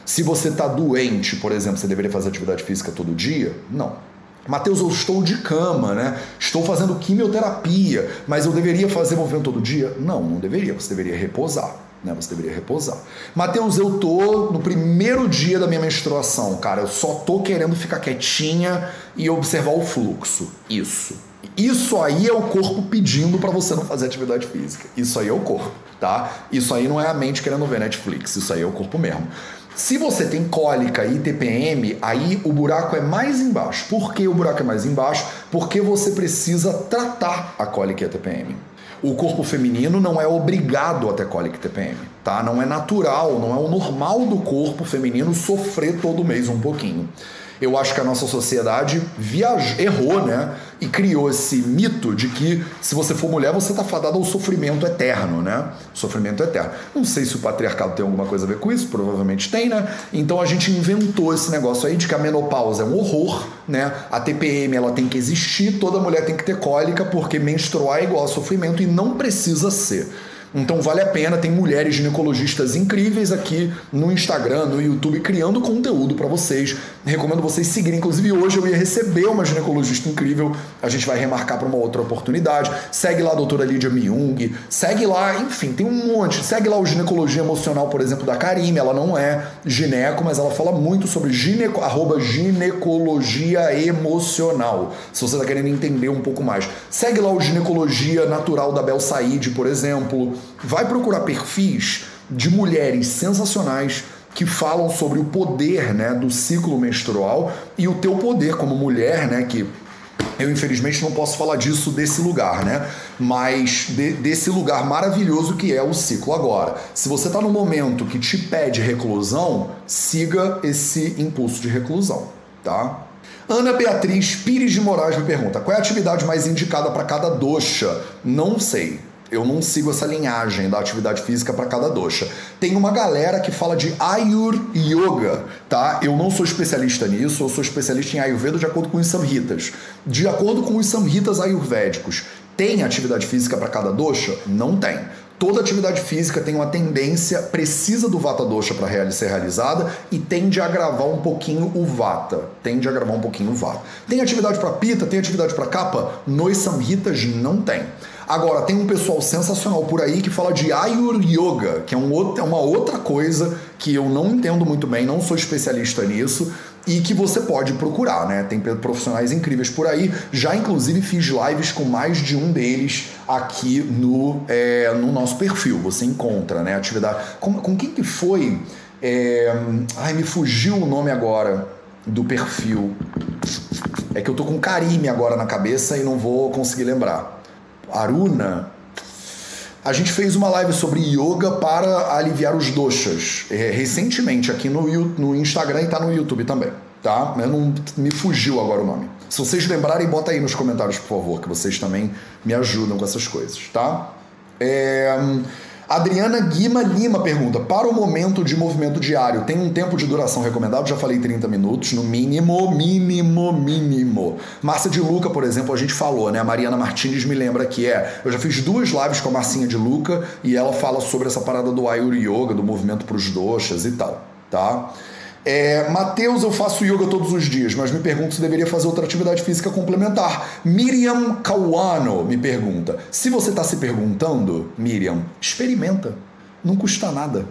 Se você está doente, por exemplo, você deveria fazer atividade física todo dia? Não. Mateus, eu estou de cama, né? Estou fazendo quimioterapia, mas eu deveria fazer movimento todo dia? Não, não deveria. Você deveria repousar. Né? Você deveria repousar. Mateus, eu tô no primeiro dia da minha menstruação, cara. Eu só tô querendo ficar quietinha e observar o fluxo. Isso. Isso aí é o corpo pedindo para você não fazer atividade física. Isso aí é o corpo, tá? Isso aí não é a mente querendo ver Netflix. Isso aí é o corpo mesmo. Se você tem cólica e TPM, aí o buraco é mais embaixo. Por que o buraco é mais embaixo? Porque você precisa tratar a cólica e a TPM. O corpo feminino não é obrigado a ter cólica e TPM, tá? Não é natural, não é o normal do corpo feminino sofrer todo mês um pouquinho. Eu acho que a nossa sociedade viaj... errou, né? E criou esse mito de que se você for mulher, você está fadado ao sofrimento eterno, né? Sofrimento eterno. Não sei se o patriarcado tem alguma coisa a ver com isso, provavelmente tem, né? Então a gente inventou esse negócio aí de que a menopausa é um horror, né? A TPM ela tem que existir, toda mulher tem que ter cólica, porque menstruar é igual a sofrimento e não precisa ser. Então vale a pena, tem mulheres ginecologistas incríveis aqui no Instagram, no YouTube, criando conteúdo para vocês. Recomendo vocês seguirem. Inclusive, hoje eu ia receber uma ginecologista incrível. A gente vai remarcar para uma outra oportunidade. Segue lá a doutora Lídia Myung. Segue lá, enfim, tem um monte. Segue lá o Ginecologia Emocional, por exemplo, da Karime. Ela não é gineco, mas ela fala muito sobre gineco, arroba ginecologia emocional. Se você está querendo entender um pouco mais. Segue lá o Ginecologia Natural da Bel Said, por exemplo vai procurar perfis de mulheres sensacionais que falam sobre o poder né, do ciclo menstrual e o teu poder como mulher, né, que eu infelizmente não posso falar disso desse lugar, né? Mas de, desse lugar maravilhoso que é o ciclo agora. Se você está no momento que te pede reclusão, siga esse impulso de reclusão, tá? Ana Beatriz Pires de Moraes me pergunta: qual é a atividade mais indicada para cada doxa? Não sei eu não sigo essa linhagem da atividade física para cada dosha. Tem uma galera que fala de Ayur Yoga, tá? Eu não sou especialista nisso, eu sou especialista em Ayurveda de acordo com os Samhitas. De acordo com os Samhitas ayurvédicos, tem atividade física para cada dosha? Não tem. Toda atividade física tem uma tendência, precisa do Vata Dosha para ser realizada e tende a agravar um pouquinho o Vata. Tende a agravar um pouquinho o Vata. Tem atividade para Pita, tem atividade para Kapha? Nos Samhitas não tem. Agora, tem um pessoal sensacional por aí que fala de Ayur Yoga, que é, um outro, é uma outra coisa que eu não entendo muito bem, não sou especialista nisso, e que você pode procurar, né? Tem profissionais incríveis por aí. Já inclusive fiz lives com mais de um deles aqui no, é, no nosso perfil. Você encontra, né? Atividade. Com, com quem que foi? É... Ai, me fugiu o nome agora do perfil. É que eu tô com Karime agora na cabeça e não vou conseguir lembrar. Aruna, a gente fez uma live sobre yoga para aliviar os doshas é, recentemente aqui no, no Instagram e tá no YouTube também, tá? Não me fugiu agora o nome. Se vocês lembrarem, bota aí nos comentários, por favor, que vocês também me ajudam com essas coisas, tá? É... Adriana Guima Lima pergunta: para o momento de movimento diário, tem um tempo de duração recomendado? Já falei 30 minutos, no mínimo, mínimo, mínimo. Márcia de Luca, por exemplo, a gente falou, né? A Mariana Martinez me lembra que é. Eu já fiz duas lives com a Marcinha de Luca e ela fala sobre essa parada do Ayur Yoga, do movimento para os doxas e tal, tá? É, Mateus, eu faço yoga todos os dias, mas me pergunto se deveria fazer outra atividade física complementar. Miriam Kawano me pergunta. Se você está se perguntando, Miriam, experimenta. Não custa nada.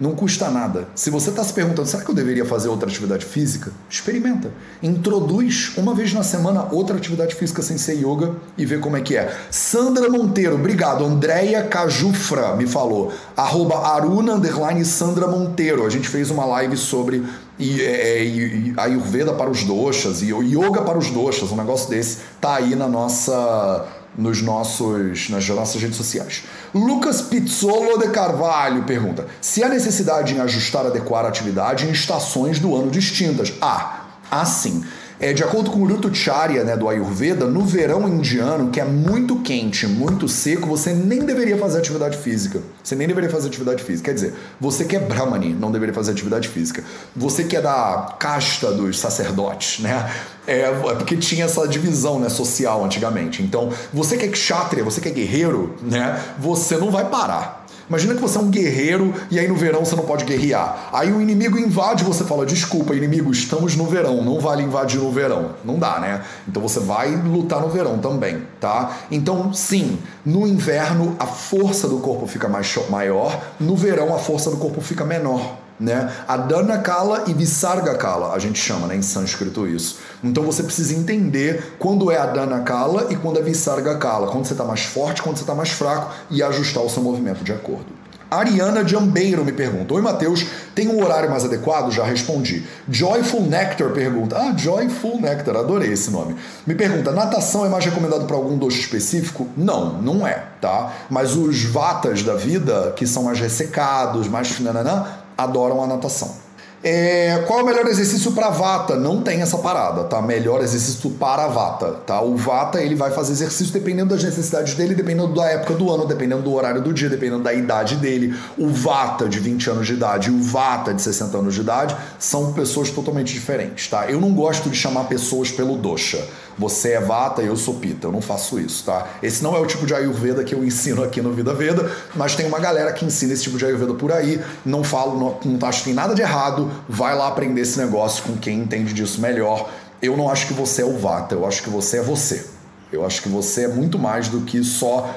Não custa nada. Se você está se perguntando, será que eu deveria fazer outra atividade física? Experimenta. Introduz uma vez na semana outra atividade física sem ser yoga e vê como é que é. Sandra Monteiro, obrigado. Andréia Cajufra me falou. Arroba Aruna underline Sandra Monteiro. A gente fez uma live sobre e, é, e, Ayurveda para os doxas e yoga para os doxas, um negócio desse. Tá aí na nossa nos nossos, nas nossas redes sociais. Lucas Pizzolo de Carvalho pergunta: se há necessidade em ajustar, adequar a atividade em estações do ano distintas? Ah, há sim. É, de acordo com o Ritucharya né, do Ayurveda, no verão indiano, que é muito quente, muito seco, você nem deveria fazer atividade física. Você nem deveria fazer atividade física. Quer dizer, você que é Brahmani não deveria fazer atividade física. Você que é da casta dos sacerdotes, né? É, é porque tinha essa divisão né, social antigamente. Então, você que é kshatriya, você que é guerreiro, né? Você não vai parar. Imagina que você é um guerreiro e aí no verão você não pode guerrear. Aí o inimigo invade, você fala: desculpa, inimigo, estamos no verão, não vale invadir no verão. Não dá, né? Então você vai lutar no verão também, tá? Então, sim, no inverno a força do corpo fica mais maior, no verão a força do corpo fica menor né? Adana Kala e Visarga Kala, a gente chama, né, em sânscrito isso. Então você precisa entender quando é Adana Kala e quando é Visarga Kala, quando você está mais forte, quando você está mais fraco e ajustar o seu movimento de acordo. Ariana Jambeiro me pergunta: Oi, Matheus, tem um horário mais adequado? Já respondi. Joyful Nectar pergunta: Ah, Joyful Nectar, adorei esse nome. Me pergunta: natação é mais recomendado para algum doce específico? Não, não é, tá? Mas os vatas da vida, que são mais ressecados, mais nananã, adoram a natação. É, qual é o melhor exercício para vata? Não tem essa parada, tá? Melhor exercício para vata, tá? O vata ele vai fazer exercício dependendo das necessidades dele, dependendo da época do ano, dependendo do horário do dia, dependendo da idade dele. O vata de 20 anos de idade e o vata de 60 anos de idade são pessoas totalmente diferentes, tá? Eu não gosto de chamar pessoas pelo dosha. Você é vata, eu sou pita. Eu não faço isso, tá? Esse não é o tipo de ayurveda que eu ensino aqui no Vida Veda, mas tem uma galera que ensina esse tipo de ayurveda por aí. Não falo, não, não acho que tem nada de errado vai lá aprender esse negócio com quem entende disso melhor. Eu não acho que você é o Vata, eu acho que você é você. Eu acho que você é muito mais do que só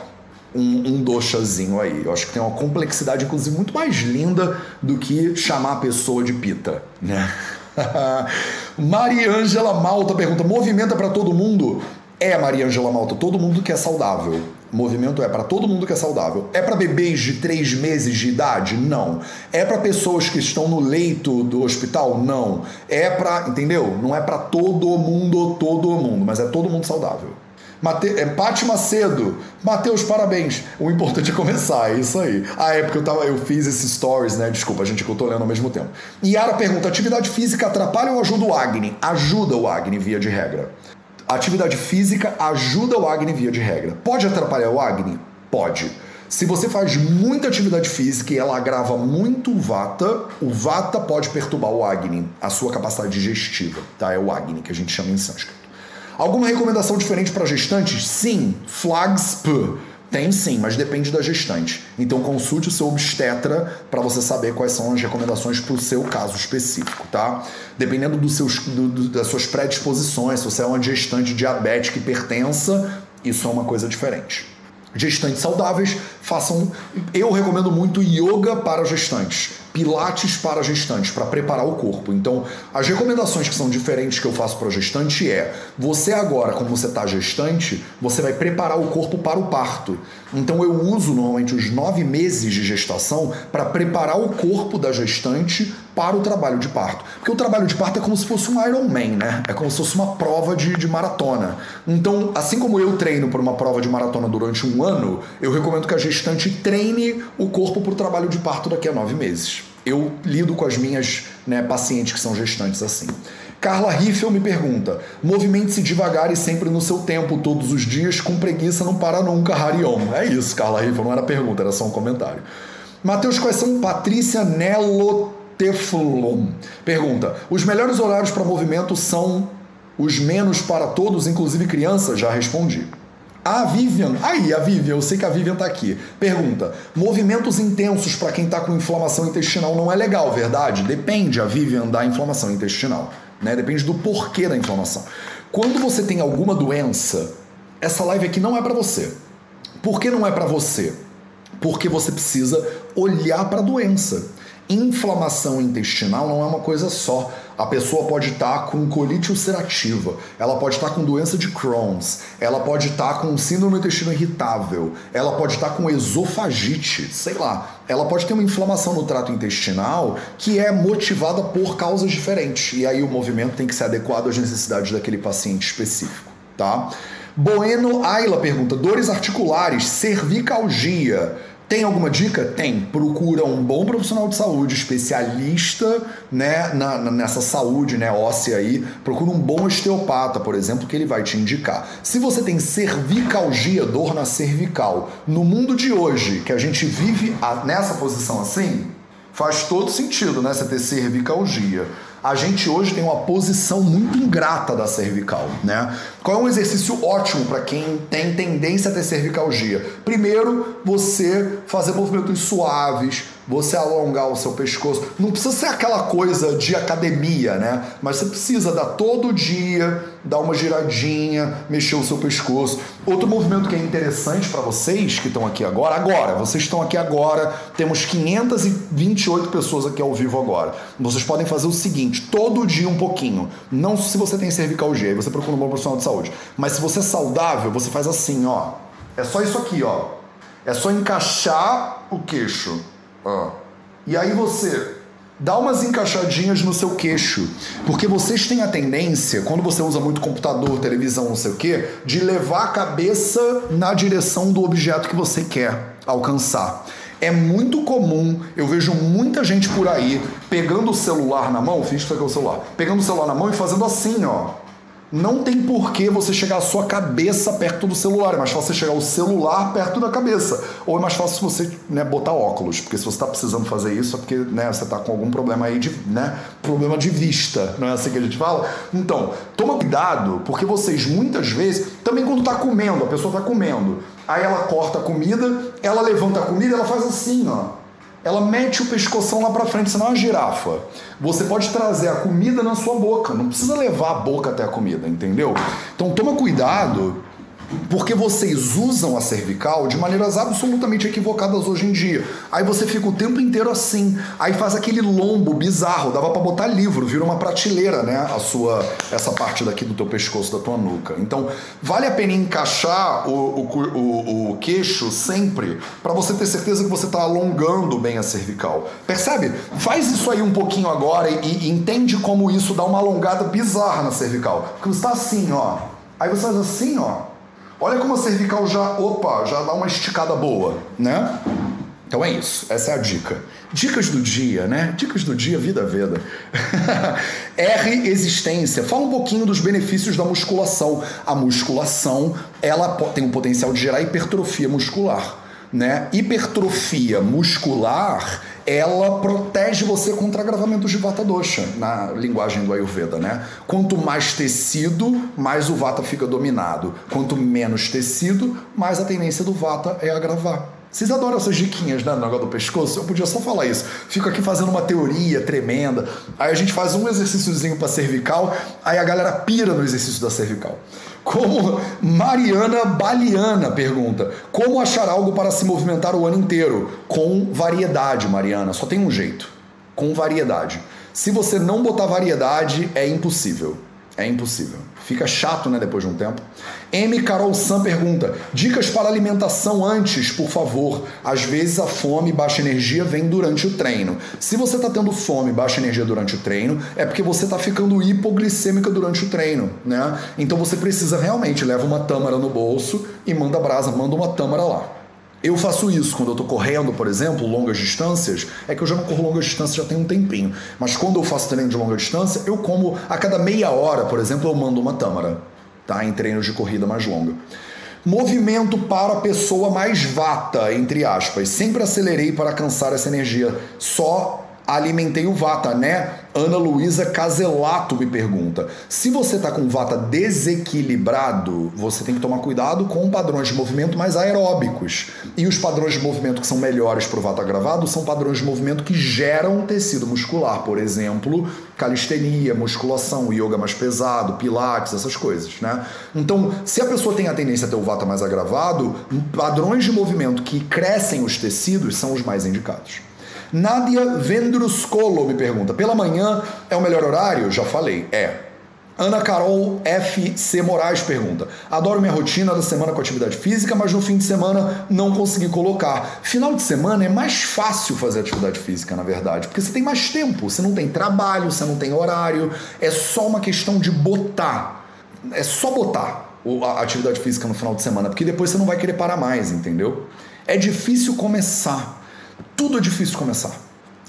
um, um doxazinho aí. Eu acho que tem uma complexidade, inclusive, muito mais linda do que chamar a pessoa de pita, né? Mariângela Malta pergunta: movimenta para todo mundo? É, Mariângela Malta, todo mundo que é saudável. Movimento é para todo mundo que é saudável. É para bebês de 3 meses de idade? Não. É para pessoas que estão no leito do hospital? Não. É para, entendeu? Não é para todo mundo, todo mundo, mas é todo mundo saudável. Mate... É, Pati Macedo, Matheus, parabéns. O importante é começar, é isso aí. Ah, é porque eu, tava, eu fiz esses stories, né? Desculpa, gente, que eu tô lendo ao mesmo tempo. Yara pergunta: atividade física atrapalha ou ajuda o Agni? Ajuda o Agni, via de regra. Atividade física ajuda o Agni via de regra. Pode atrapalhar o Agni? Pode. Se você faz muita atividade física e ela agrava muito o Vata, o Vata pode perturbar o Agni, a sua capacidade digestiva, tá? É o Agni que a gente chama em sânscrito. Alguma recomendação diferente para gestantes? Sim, flags p tem sim, mas depende da gestante. Então consulte o seu obstetra para você saber quais são as recomendações para o seu caso específico, tá? Dependendo dos seus, do, do, das suas predisposições, se você é uma gestante diabética hipertensa, isso é uma coisa diferente. Gestantes saudáveis, façam. Eu recomendo muito yoga para gestantes pilates para gestantes, para preparar o corpo. Então, as recomendações que são diferentes que eu faço para gestante é: você agora, como você está gestante, você vai preparar o corpo para o parto. Então, eu uso normalmente os nove meses de gestação para preparar o corpo da gestante para o trabalho de parto. Porque o trabalho de parto é como se fosse um Ironman, né? É como se fosse uma prova de, de maratona. Então, assim como eu treino por uma prova de maratona durante um ano, eu recomendo que a gestante treine o corpo para o trabalho de parto daqui a nove meses. Eu lido com as minhas né, pacientes que são gestantes assim. Carla Riffel me pergunta: movimente-se devagar e sempre no seu tempo, todos os dias, com preguiça não para nunca, Harion. É isso, Carla Riffel, não era pergunta, era só um comentário. Matheus, quais são Patrícia Nelo Teflon. Pergunta: os melhores horários para movimento são os menos para todos, inclusive crianças? Já respondi. A Vivian, aí a Vivian, eu sei que a Vivian tá aqui. Pergunta: movimentos intensos para quem tá com inflamação intestinal não é legal, verdade? Depende, a Vivian, da inflamação intestinal. Né? Depende do porquê da inflamação. Quando você tem alguma doença, essa live aqui não é para você. Por que não é para você? Porque você precisa olhar para a doença inflamação intestinal não é uma coisa só. A pessoa pode estar com colite ulcerativa, ela pode estar com doença de Crohn's, ela pode estar com síndrome do intestino irritável, ela pode estar com esofagite, sei lá. Ela pode ter uma inflamação no trato intestinal que é motivada por causas diferentes. E aí o movimento tem que ser adequado às necessidades daquele paciente específico, tá? Bueno Ayla pergunta: dores articulares, cervicalgia tem alguma dica? Tem. Procura um bom profissional de saúde, especialista né, na, na, nessa saúde né, óssea aí. Procura um bom osteopata, por exemplo, que ele vai te indicar. Se você tem cervicalgia, dor na cervical, no mundo de hoje, que a gente vive a, nessa posição assim, faz todo sentido, né? Você ter cervicalgia a gente hoje tem uma posição muito ingrata da cervical, né? Qual é um exercício ótimo para quem tem tendência a ter cervicalgia? Primeiro, você fazer movimentos suaves, você alongar o seu pescoço. Não precisa ser aquela coisa de academia, né? Mas você precisa dar todo dia, dar uma giradinha, mexer o seu pescoço. Outro movimento que é interessante para vocês que estão aqui agora, agora, vocês estão aqui agora, temos 528 pessoas aqui ao vivo agora. Vocês podem fazer o seguinte, todo dia um pouquinho. Não se você tem cervicalgia, aí você procura um bom profissional de saúde. Mas se você é saudável, você faz assim, ó. É só isso aqui, ó. É só encaixar o queixo E aí você dá umas encaixadinhas no seu queixo, porque vocês têm a tendência, quando você usa muito computador, televisão, não sei o quê, de levar a cabeça na direção do objeto que você quer alcançar. É muito comum, eu vejo muita gente por aí pegando o celular na mão, que isso aqui o celular, pegando o celular na mão e fazendo assim, ó não tem por que você chegar a sua cabeça perto do celular. É mais fácil você chegar o celular perto da cabeça. Ou é mais fácil você né, botar óculos. Porque se você está precisando fazer isso, é porque né, você está com algum problema aí de. Né, problema de vista. Não é assim que a gente fala? Então, toma cuidado, porque vocês muitas vezes, também quando está comendo, a pessoa está comendo, aí ela corta a comida, ela levanta a comida, ela faz assim, ó ela mete o pescoção lá para frente, senão é uma girafa. Você pode trazer a comida na sua boca, não precisa levar a boca até a comida, entendeu? Então toma cuidado porque vocês usam a cervical de maneiras absolutamente equivocadas hoje em dia. Aí você fica o tempo inteiro assim, aí faz aquele lombo bizarro, dava para botar livro, vira uma prateleira, né? A sua essa parte daqui do teu pescoço, da tua nuca. Então, vale a pena encaixar o, o, o, o queixo sempre para você ter certeza que você está alongando bem a cervical. Percebe? Faz isso aí um pouquinho agora e, e entende como isso dá uma alongada bizarra na cervical. Porque você está assim, ó. Aí você faz assim, ó. Olha como a cervical já, opa, já dá uma esticada boa, né? Então é isso, essa é a dica. Dicas do dia, né? Dicas do dia, vida veda. R existência. Fala um pouquinho dos benefícios da musculação. A musculação, ela tem o potencial de gerar hipertrofia muscular, né? Hipertrofia muscular ela protege você contra agravamentos de vata dosha, na linguagem do Ayurveda, né? Quanto mais tecido, mais o vata fica dominado. Quanto menos tecido, mais a tendência do vata é agravar. Vocês adoram essas diquinhas, né, no negócio do pescoço? Eu podia só falar isso. Fico aqui fazendo uma teoria tremenda. Aí a gente faz um exercíciozinho para cervical, aí a galera pira no exercício da cervical. Como Mariana Baliana pergunta: Como achar algo para se movimentar o ano inteiro? Com variedade, Mariana. Só tem um jeito: com variedade. Se você não botar variedade, é impossível. É impossível. Fica chato, né, depois de um tempo. M. Carol Sam pergunta: Dicas para alimentação antes, por favor. Às vezes a fome e baixa energia vem durante o treino. Se você está tendo fome e baixa energia durante o treino, é porque você está ficando hipoglicêmica durante o treino, né? Então você precisa realmente leva uma tâmara no bolso e manda brasa, manda uma tâmara lá. Eu faço isso quando eu estou correndo, por exemplo, longas distâncias. É que eu já não corro longas distâncias já tem um tempinho. Mas quando eu faço treino de longa distância, eu como a cada meia hora, por exemplo, eu mando uma tâmara, tá? Em treinos de corrida mais longa. Movimento para a pessoa mais vata, entre aspas. Sempre acelerei para cansar essa energia. Só alimentei o vata, né? Ana Luísa Caselato me pergunta: se você está com vata desequilibrado, você tem que tomar cuidado com padrões de movimento mais aeróbicos. E os padrões de movimento que são melhores para o vata gravado são padrões de movimento que geram tecido muscular, por exemplo, calistenia, musculação, yoga mais pesado, pilates, essas coisas, né? Então, se a pessoa tem a tendência a ter o vata mais agravado, padrões de movimento que crescem os tecidos são os mais indicados. Nádia Vendruscolo me pergunta: pela manhã é o melhor horário? Já falei, é. Ana Carol FC Moraes pergunta: Adoro minha rotina da semana com atividade física, mas no fim de semana não consegui colocar. Final de semana é mais fácil fazer atividade física, na verdade, porque você tem mais tempo, você não tem trabalho, você não tem horário, é só uma questão de botar. É só botar a atividade física no final de semana, porque depois você não vai querer parar mais, entendeu? É difícil começar. Tudo é difícil começar.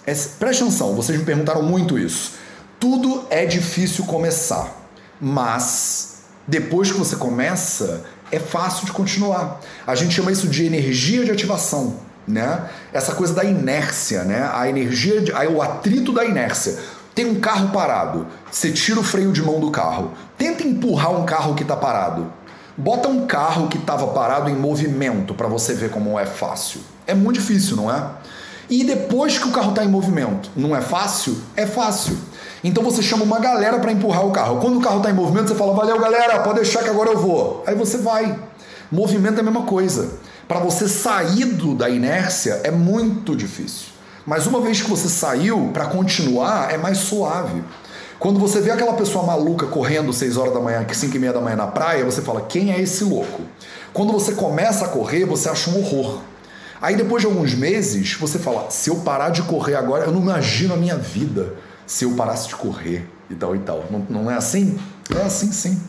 É, preste atenção, vocês me perguntaram muito isso. Tudo é difícil começar, mas depois que você começa, é fácil de continuar. A gente chama isso de energia de ativação, né? Essa coisa da inércia, né? A energia, de, o atrito da inércia. Tem um carro parado, você tira o freio de mão do carro. Tenta empurrar um carro que está parado. Bota um carro que estava parado em movimento para você ver como é fácil. É muito difícil, não é? E depois que o carro está em movimento, não é fácil? É fácil. Então você chama uma galera para empurrar o carro. Quando o carro está em movimento, você fala: Valeu, galera, pode deixar que agora eu vou. Aí você vai. Movimento é a mesma coisa. Para você sair do, da inércia é muito difícil. Mas uma vez que você saiu, para continuar é mais suave. Quando você vê aquela pessoa maluca correndo 6 horas da manhã, 5 e meia da manhã na praia, você fala: Quem é esse louco? Quando você começa a correr, você acha um horror. Aí depois de alguns meses, você fala: se eu parar de correr agora, eu não imagino a minha vida se eu parasse de correr e tal e tal. Não, não é assim? É assim sim.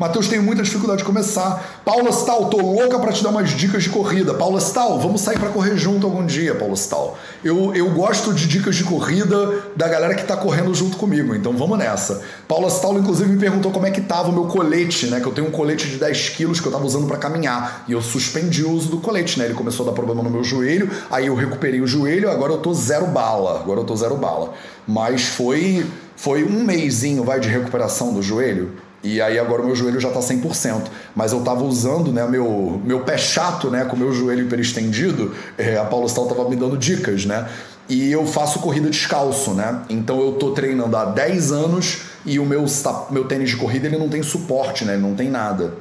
Matheus, tenho muita dificuldade de começar. Paula Stal, tô louca para te dar umas dicas de corrida. Paula Stal, vamos sair para correr junto algum dia, Paula Stal. Eu, eu gosto de dicas de corrida da galera que tá correndo junto comigo, então vamos nessa. Paula Stal, inclusive, me perguntou como é que tava o meu colete, né? Que eu tenho um colete de 10 quilos que eu tava usando para caminhar. E eu suspendi o uso do colete, né? Ele começou a dar problema no meu joelho, aí eu recuperei o joelho, agora eu tô zero bala. Agora eu tô zero bala. Mas foi, foi um mêsinho, vai, de recuperação do joelho e aí agora o meu joelho já tá 100%. Mas eu tava usando, né, meu, meu pé chato, né, com o meu joelho hiperestendido, é, a Paulo Stal tava me dando dicas, né? E eu faço corrida descalço, né? Então eu tô treinando há 10 anos e o meu, meu tênis de corrida ele não tem suporte, né? Ele não tem nada.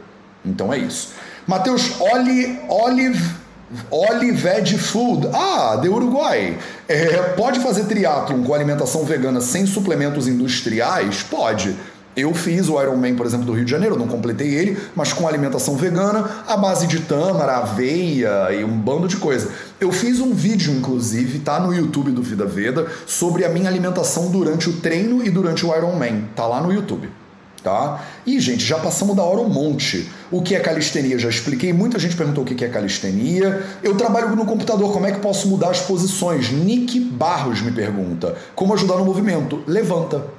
Então é isso. Matheus, Oli, Olive, Olived Food. Ah, de Uruguai. É, pode fazer triatlon com alimentação vegana sem suplementos industriais? Pode. Eu fiz o Ironman, por exemplo, do Rio de Janeiro, não completei ele, mas com alimentação vegana, à base de tâmara, aveia e um bando de coisa. Eu fiz um vídeo, inclusive, tá no YouTube do Vida Veda, sobre a minha alimentação durante o treino e durante o Ironman. Tá lá no YouTube. Tá? E, gente, já passamos da hora um monte. O que é calistenia? Já expliquei. Muita gente perguntou o que é calistenia. Eu trabalho no computador, como é que posso mudar as posições? Nick Barros me pergunta. Como ajudar no movimento? Levanta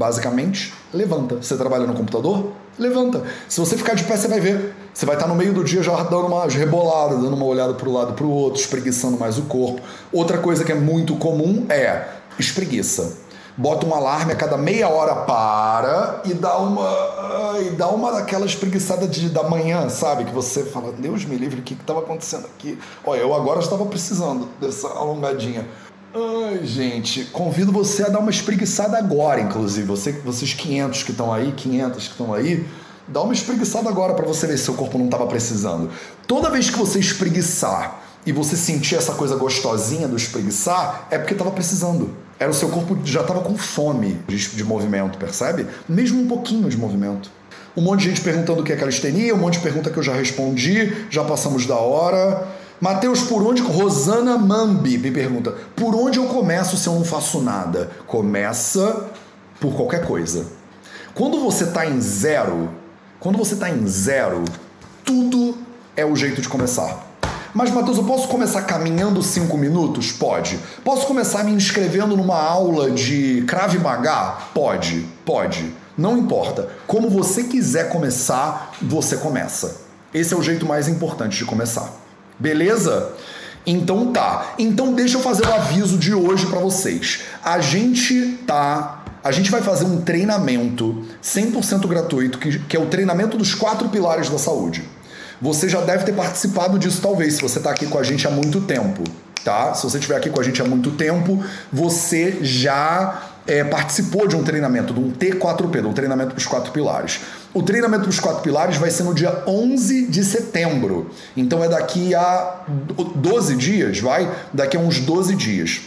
Basicamente, levanta. Você trabalha no computador? Levanta. Se você ficar de pé, você vai ver. Você vai estar no meio do dia já dando uma rebolada, dando uma olhada para o lado para o outro, espreguiçando mais o corpo. Outra coisa que é muito comum é espreguiça. Bota um alarme a cada meia hora para e dá uma e dá uma daquela espreguiçada de, da manhã, sabe? Que você fala, Deus me livre, o que estava acontecendo aqui? Olha, eu agora estava precisando dessa alongadinha. Ai, gente, convido você a dar uma espreguiçada agora, inclusive. Você, vocês 500 que estão aí, 500 que estão aí, dá uma espreguiçada agora para você ver se seu corpo não estava precisando. Toda vez que você espreguiçar e você sentir essa coisa gostosinha do espreguiçar, é porque estava precisando. Era o seu corpo já estava com fome de, de movimento, percebe? Mesmo um pouquinho de movimento. Um monte de gente perguntando o que é calistenia, um monte de pergunta que eu já respondi, já passamos da hora. Mateus, por onde. Rosana Mambi me pergunta: por onde eu começo se eu não faço nada? Começa por qualquer coisa. Quando você está em zero, quando você está em zero, tudo é o jeito de começar. Mas, Matheus, eu posso começar caminhando cinco minutos? Pode. Posso começar me inscrevendo numa aula de Krav Maga? Pode, pode. Não importa. Como você quiser começar, você começa. Esse é o jeito mais importante de começar. Beleza? Então tá. Então deixa eu fazer o aviso de hoje para vocês. A gente tá a gente vai fazer um treinamento 100% gratuito, que, que é o treinamento dos quatro pilares da saúde. Você já deve ter participado disso, talvez, se você está aqui com a gente há muito tempo, tá? Se você estiver aqui com a gente há muito tempo, você já é, participou de um treinamento, de um T4P, de um treinamento dos quatro pilares. O treinamento dos quatro pilares vai ser no dia 11 de setembro. Então é daqui a 12 dias, vai? Daqui a uns 12 dias.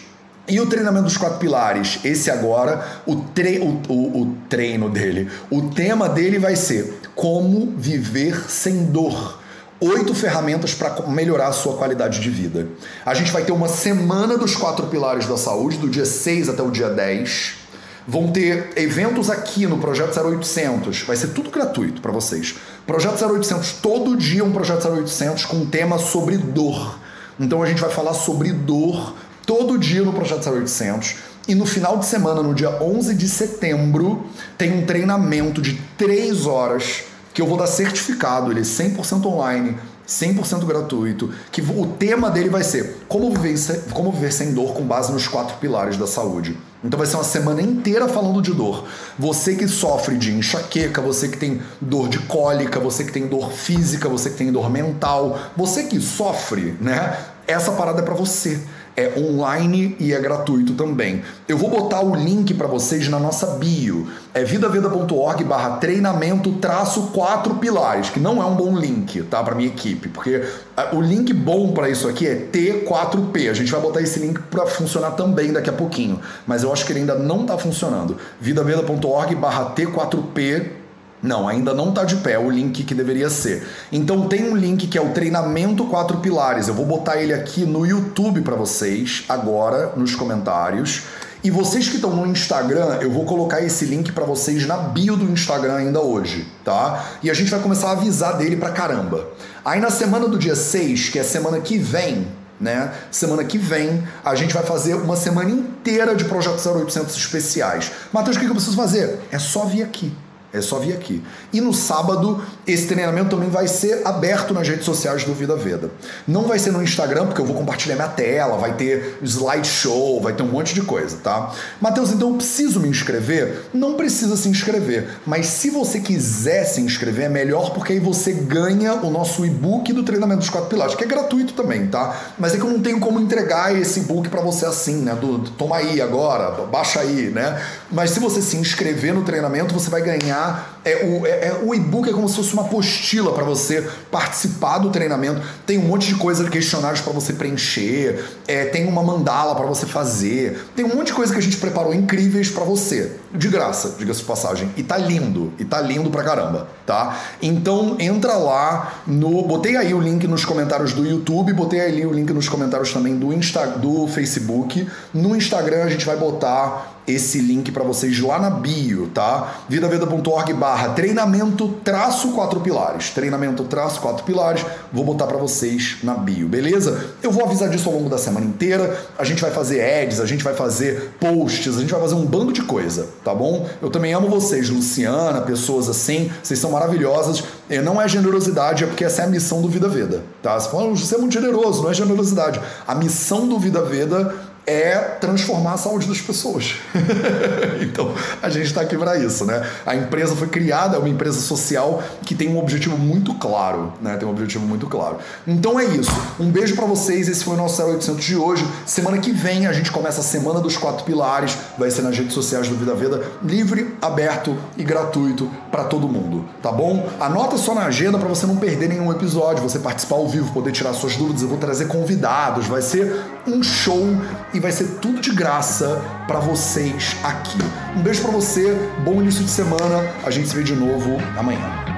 E o treinamento dos quatro pilares, esse agora, o, tre o, o, o treino dele, o tema dele vai ser como viver sem dor oito ferramentas para melhorar a sua qualidade de vida. A gente vai ter uma semana dos quatro pilares da saúde, do dia 6 até o dia 10. Vão ter eventos aqui no Projeto 0800, vai ser tudo gratuito para vocês. Projeto 0800, todo dia um Projeto 0800 com um tema sobre dor. Então a gente vai falar sobre dor todo dia no Projeto 0800. E no final de semana, no dia 11 de setembro, tem um treinamento de 3 horas que eu vou dar certificado, ele é 100% online, 100% gratuito, que o tema dele vai ser como viver, como viver sem dor com base nos quatro pilares da saúde. Então vai ser uma semana inteira falando de dor. Você que sofre de enxaqueca, você que tem dor de cólica, você que tem dor física, você que tem dor mental, você que sofre, né? Essa parada é para você é online e é gratuito também. Eu vou botar o link para vocês na nossa bio. É vidaveda.org barra treinamento traço quatro pilares, que não é um bom link, tá? Para minha equipe, porque o link bom para isso aqui é T4P. A gente vai botar esse link para funcionar também daqui a pouquinho, mas eu acho que ele ainda não está funcionando. vidaveda.org barra T4P não, ainda não está de pé o link que deveria ser. Então tem um link que é o treinamento quatro pilares. Eu vou botar ele aqui no YouTube para vocês agora nos comentários. E vocês que estão no Instagram, eu vou colocar esse link para vocês na bio do Instagram ainda hoje, tá? E a gente vai começar a avisar dele pra caramba. Aí na semana do dia 6, que é semana que vem, né? Semana que vem a gente vai fazer uma semana inteira de Projeto 0800 especiais. Matheus, o que eu preciso fazer? É só vir aqui. É só vir aqui. E no sábado, esse treinamento também vai ser aberto nas redes sociais do Vida Veda. Não vai ser no Instagram, porque eu vou compartilhar minha tela, vai ter slideshow, vai ter um monte de coisa, tá? Matheus, então eu preciso me inscrever? Não precisa se inscrever, mas se você quiser se inscrever, é melhor porque aí você ganha o nosso e-book do treinamento dos quatro pilares, que é gratuito também, tá? Mas é que eu não tenho como entregar esse e-book para você assim, né? Do, toma aí agora, baixa aí, né? Mas se você se inscrever no treinamento, você vai ganhar é, o, é, é, o e-book é como se fosse uma apostila para você participar do treinamento. Tem um monte de coisa, questionários para você preencher, é, tem uma mandala para você fazer, tem um monte de coisa que a gente preparou incríveis para você, de graça, diga-se de passagem. E tá lindo, e tá lindo pra caramba, tá? Então entra lá no. Botei aí o link nos comentários do YouTube, botei aí o link nos comentários também do, Insta, do Facebook. No Instagram a gente vai botar esse link para vocês lá na bio, tá? vidaveda.org barra treinamento traço quatro pilares. Treinamento traço quatro pilares. Vou botar para vocês na bio, beleza? Eu vou avisar disso ao longo da semana inteira. A gente vai fazer ads, a gente vai fazer posts, a gente vai fazer um bando de coisa, tá bom? Eu também amo vocês, Luciana, pessoas assim. Vocês são maravilhosas. E não é generosidade, é porque essa é a missão do Vida Veda, tá? Você fala, você é muito generoso, não é generosidade. A missão do Vida Veda é transformar a saúde das pessoas. então, a gente está aqui para isso, né? A empresa foi criada, é uma empresa social que tem um objetivo muito claro, né? Tem um objetivo muito claro. Então é isso. Um beijo para vocês. Esse foi o nosso 0800 de hoje. Semana que vem a gente começa a Semana dos Quatro Pilares. Vai ser nas redes sociais do Vida Veda, livre, aberto e gratuito para todo mundo, tá bom? Anota só na agenda para você não perder nenhum episódio, você participar ao vivo, poder tirar suas dúvidas. Eu vou trazer convidados. Vai ser um show e vai ser tudo de graça para vocês aqui. Um beijo para você, bom início de semana. A gente se vê de novo amanhã.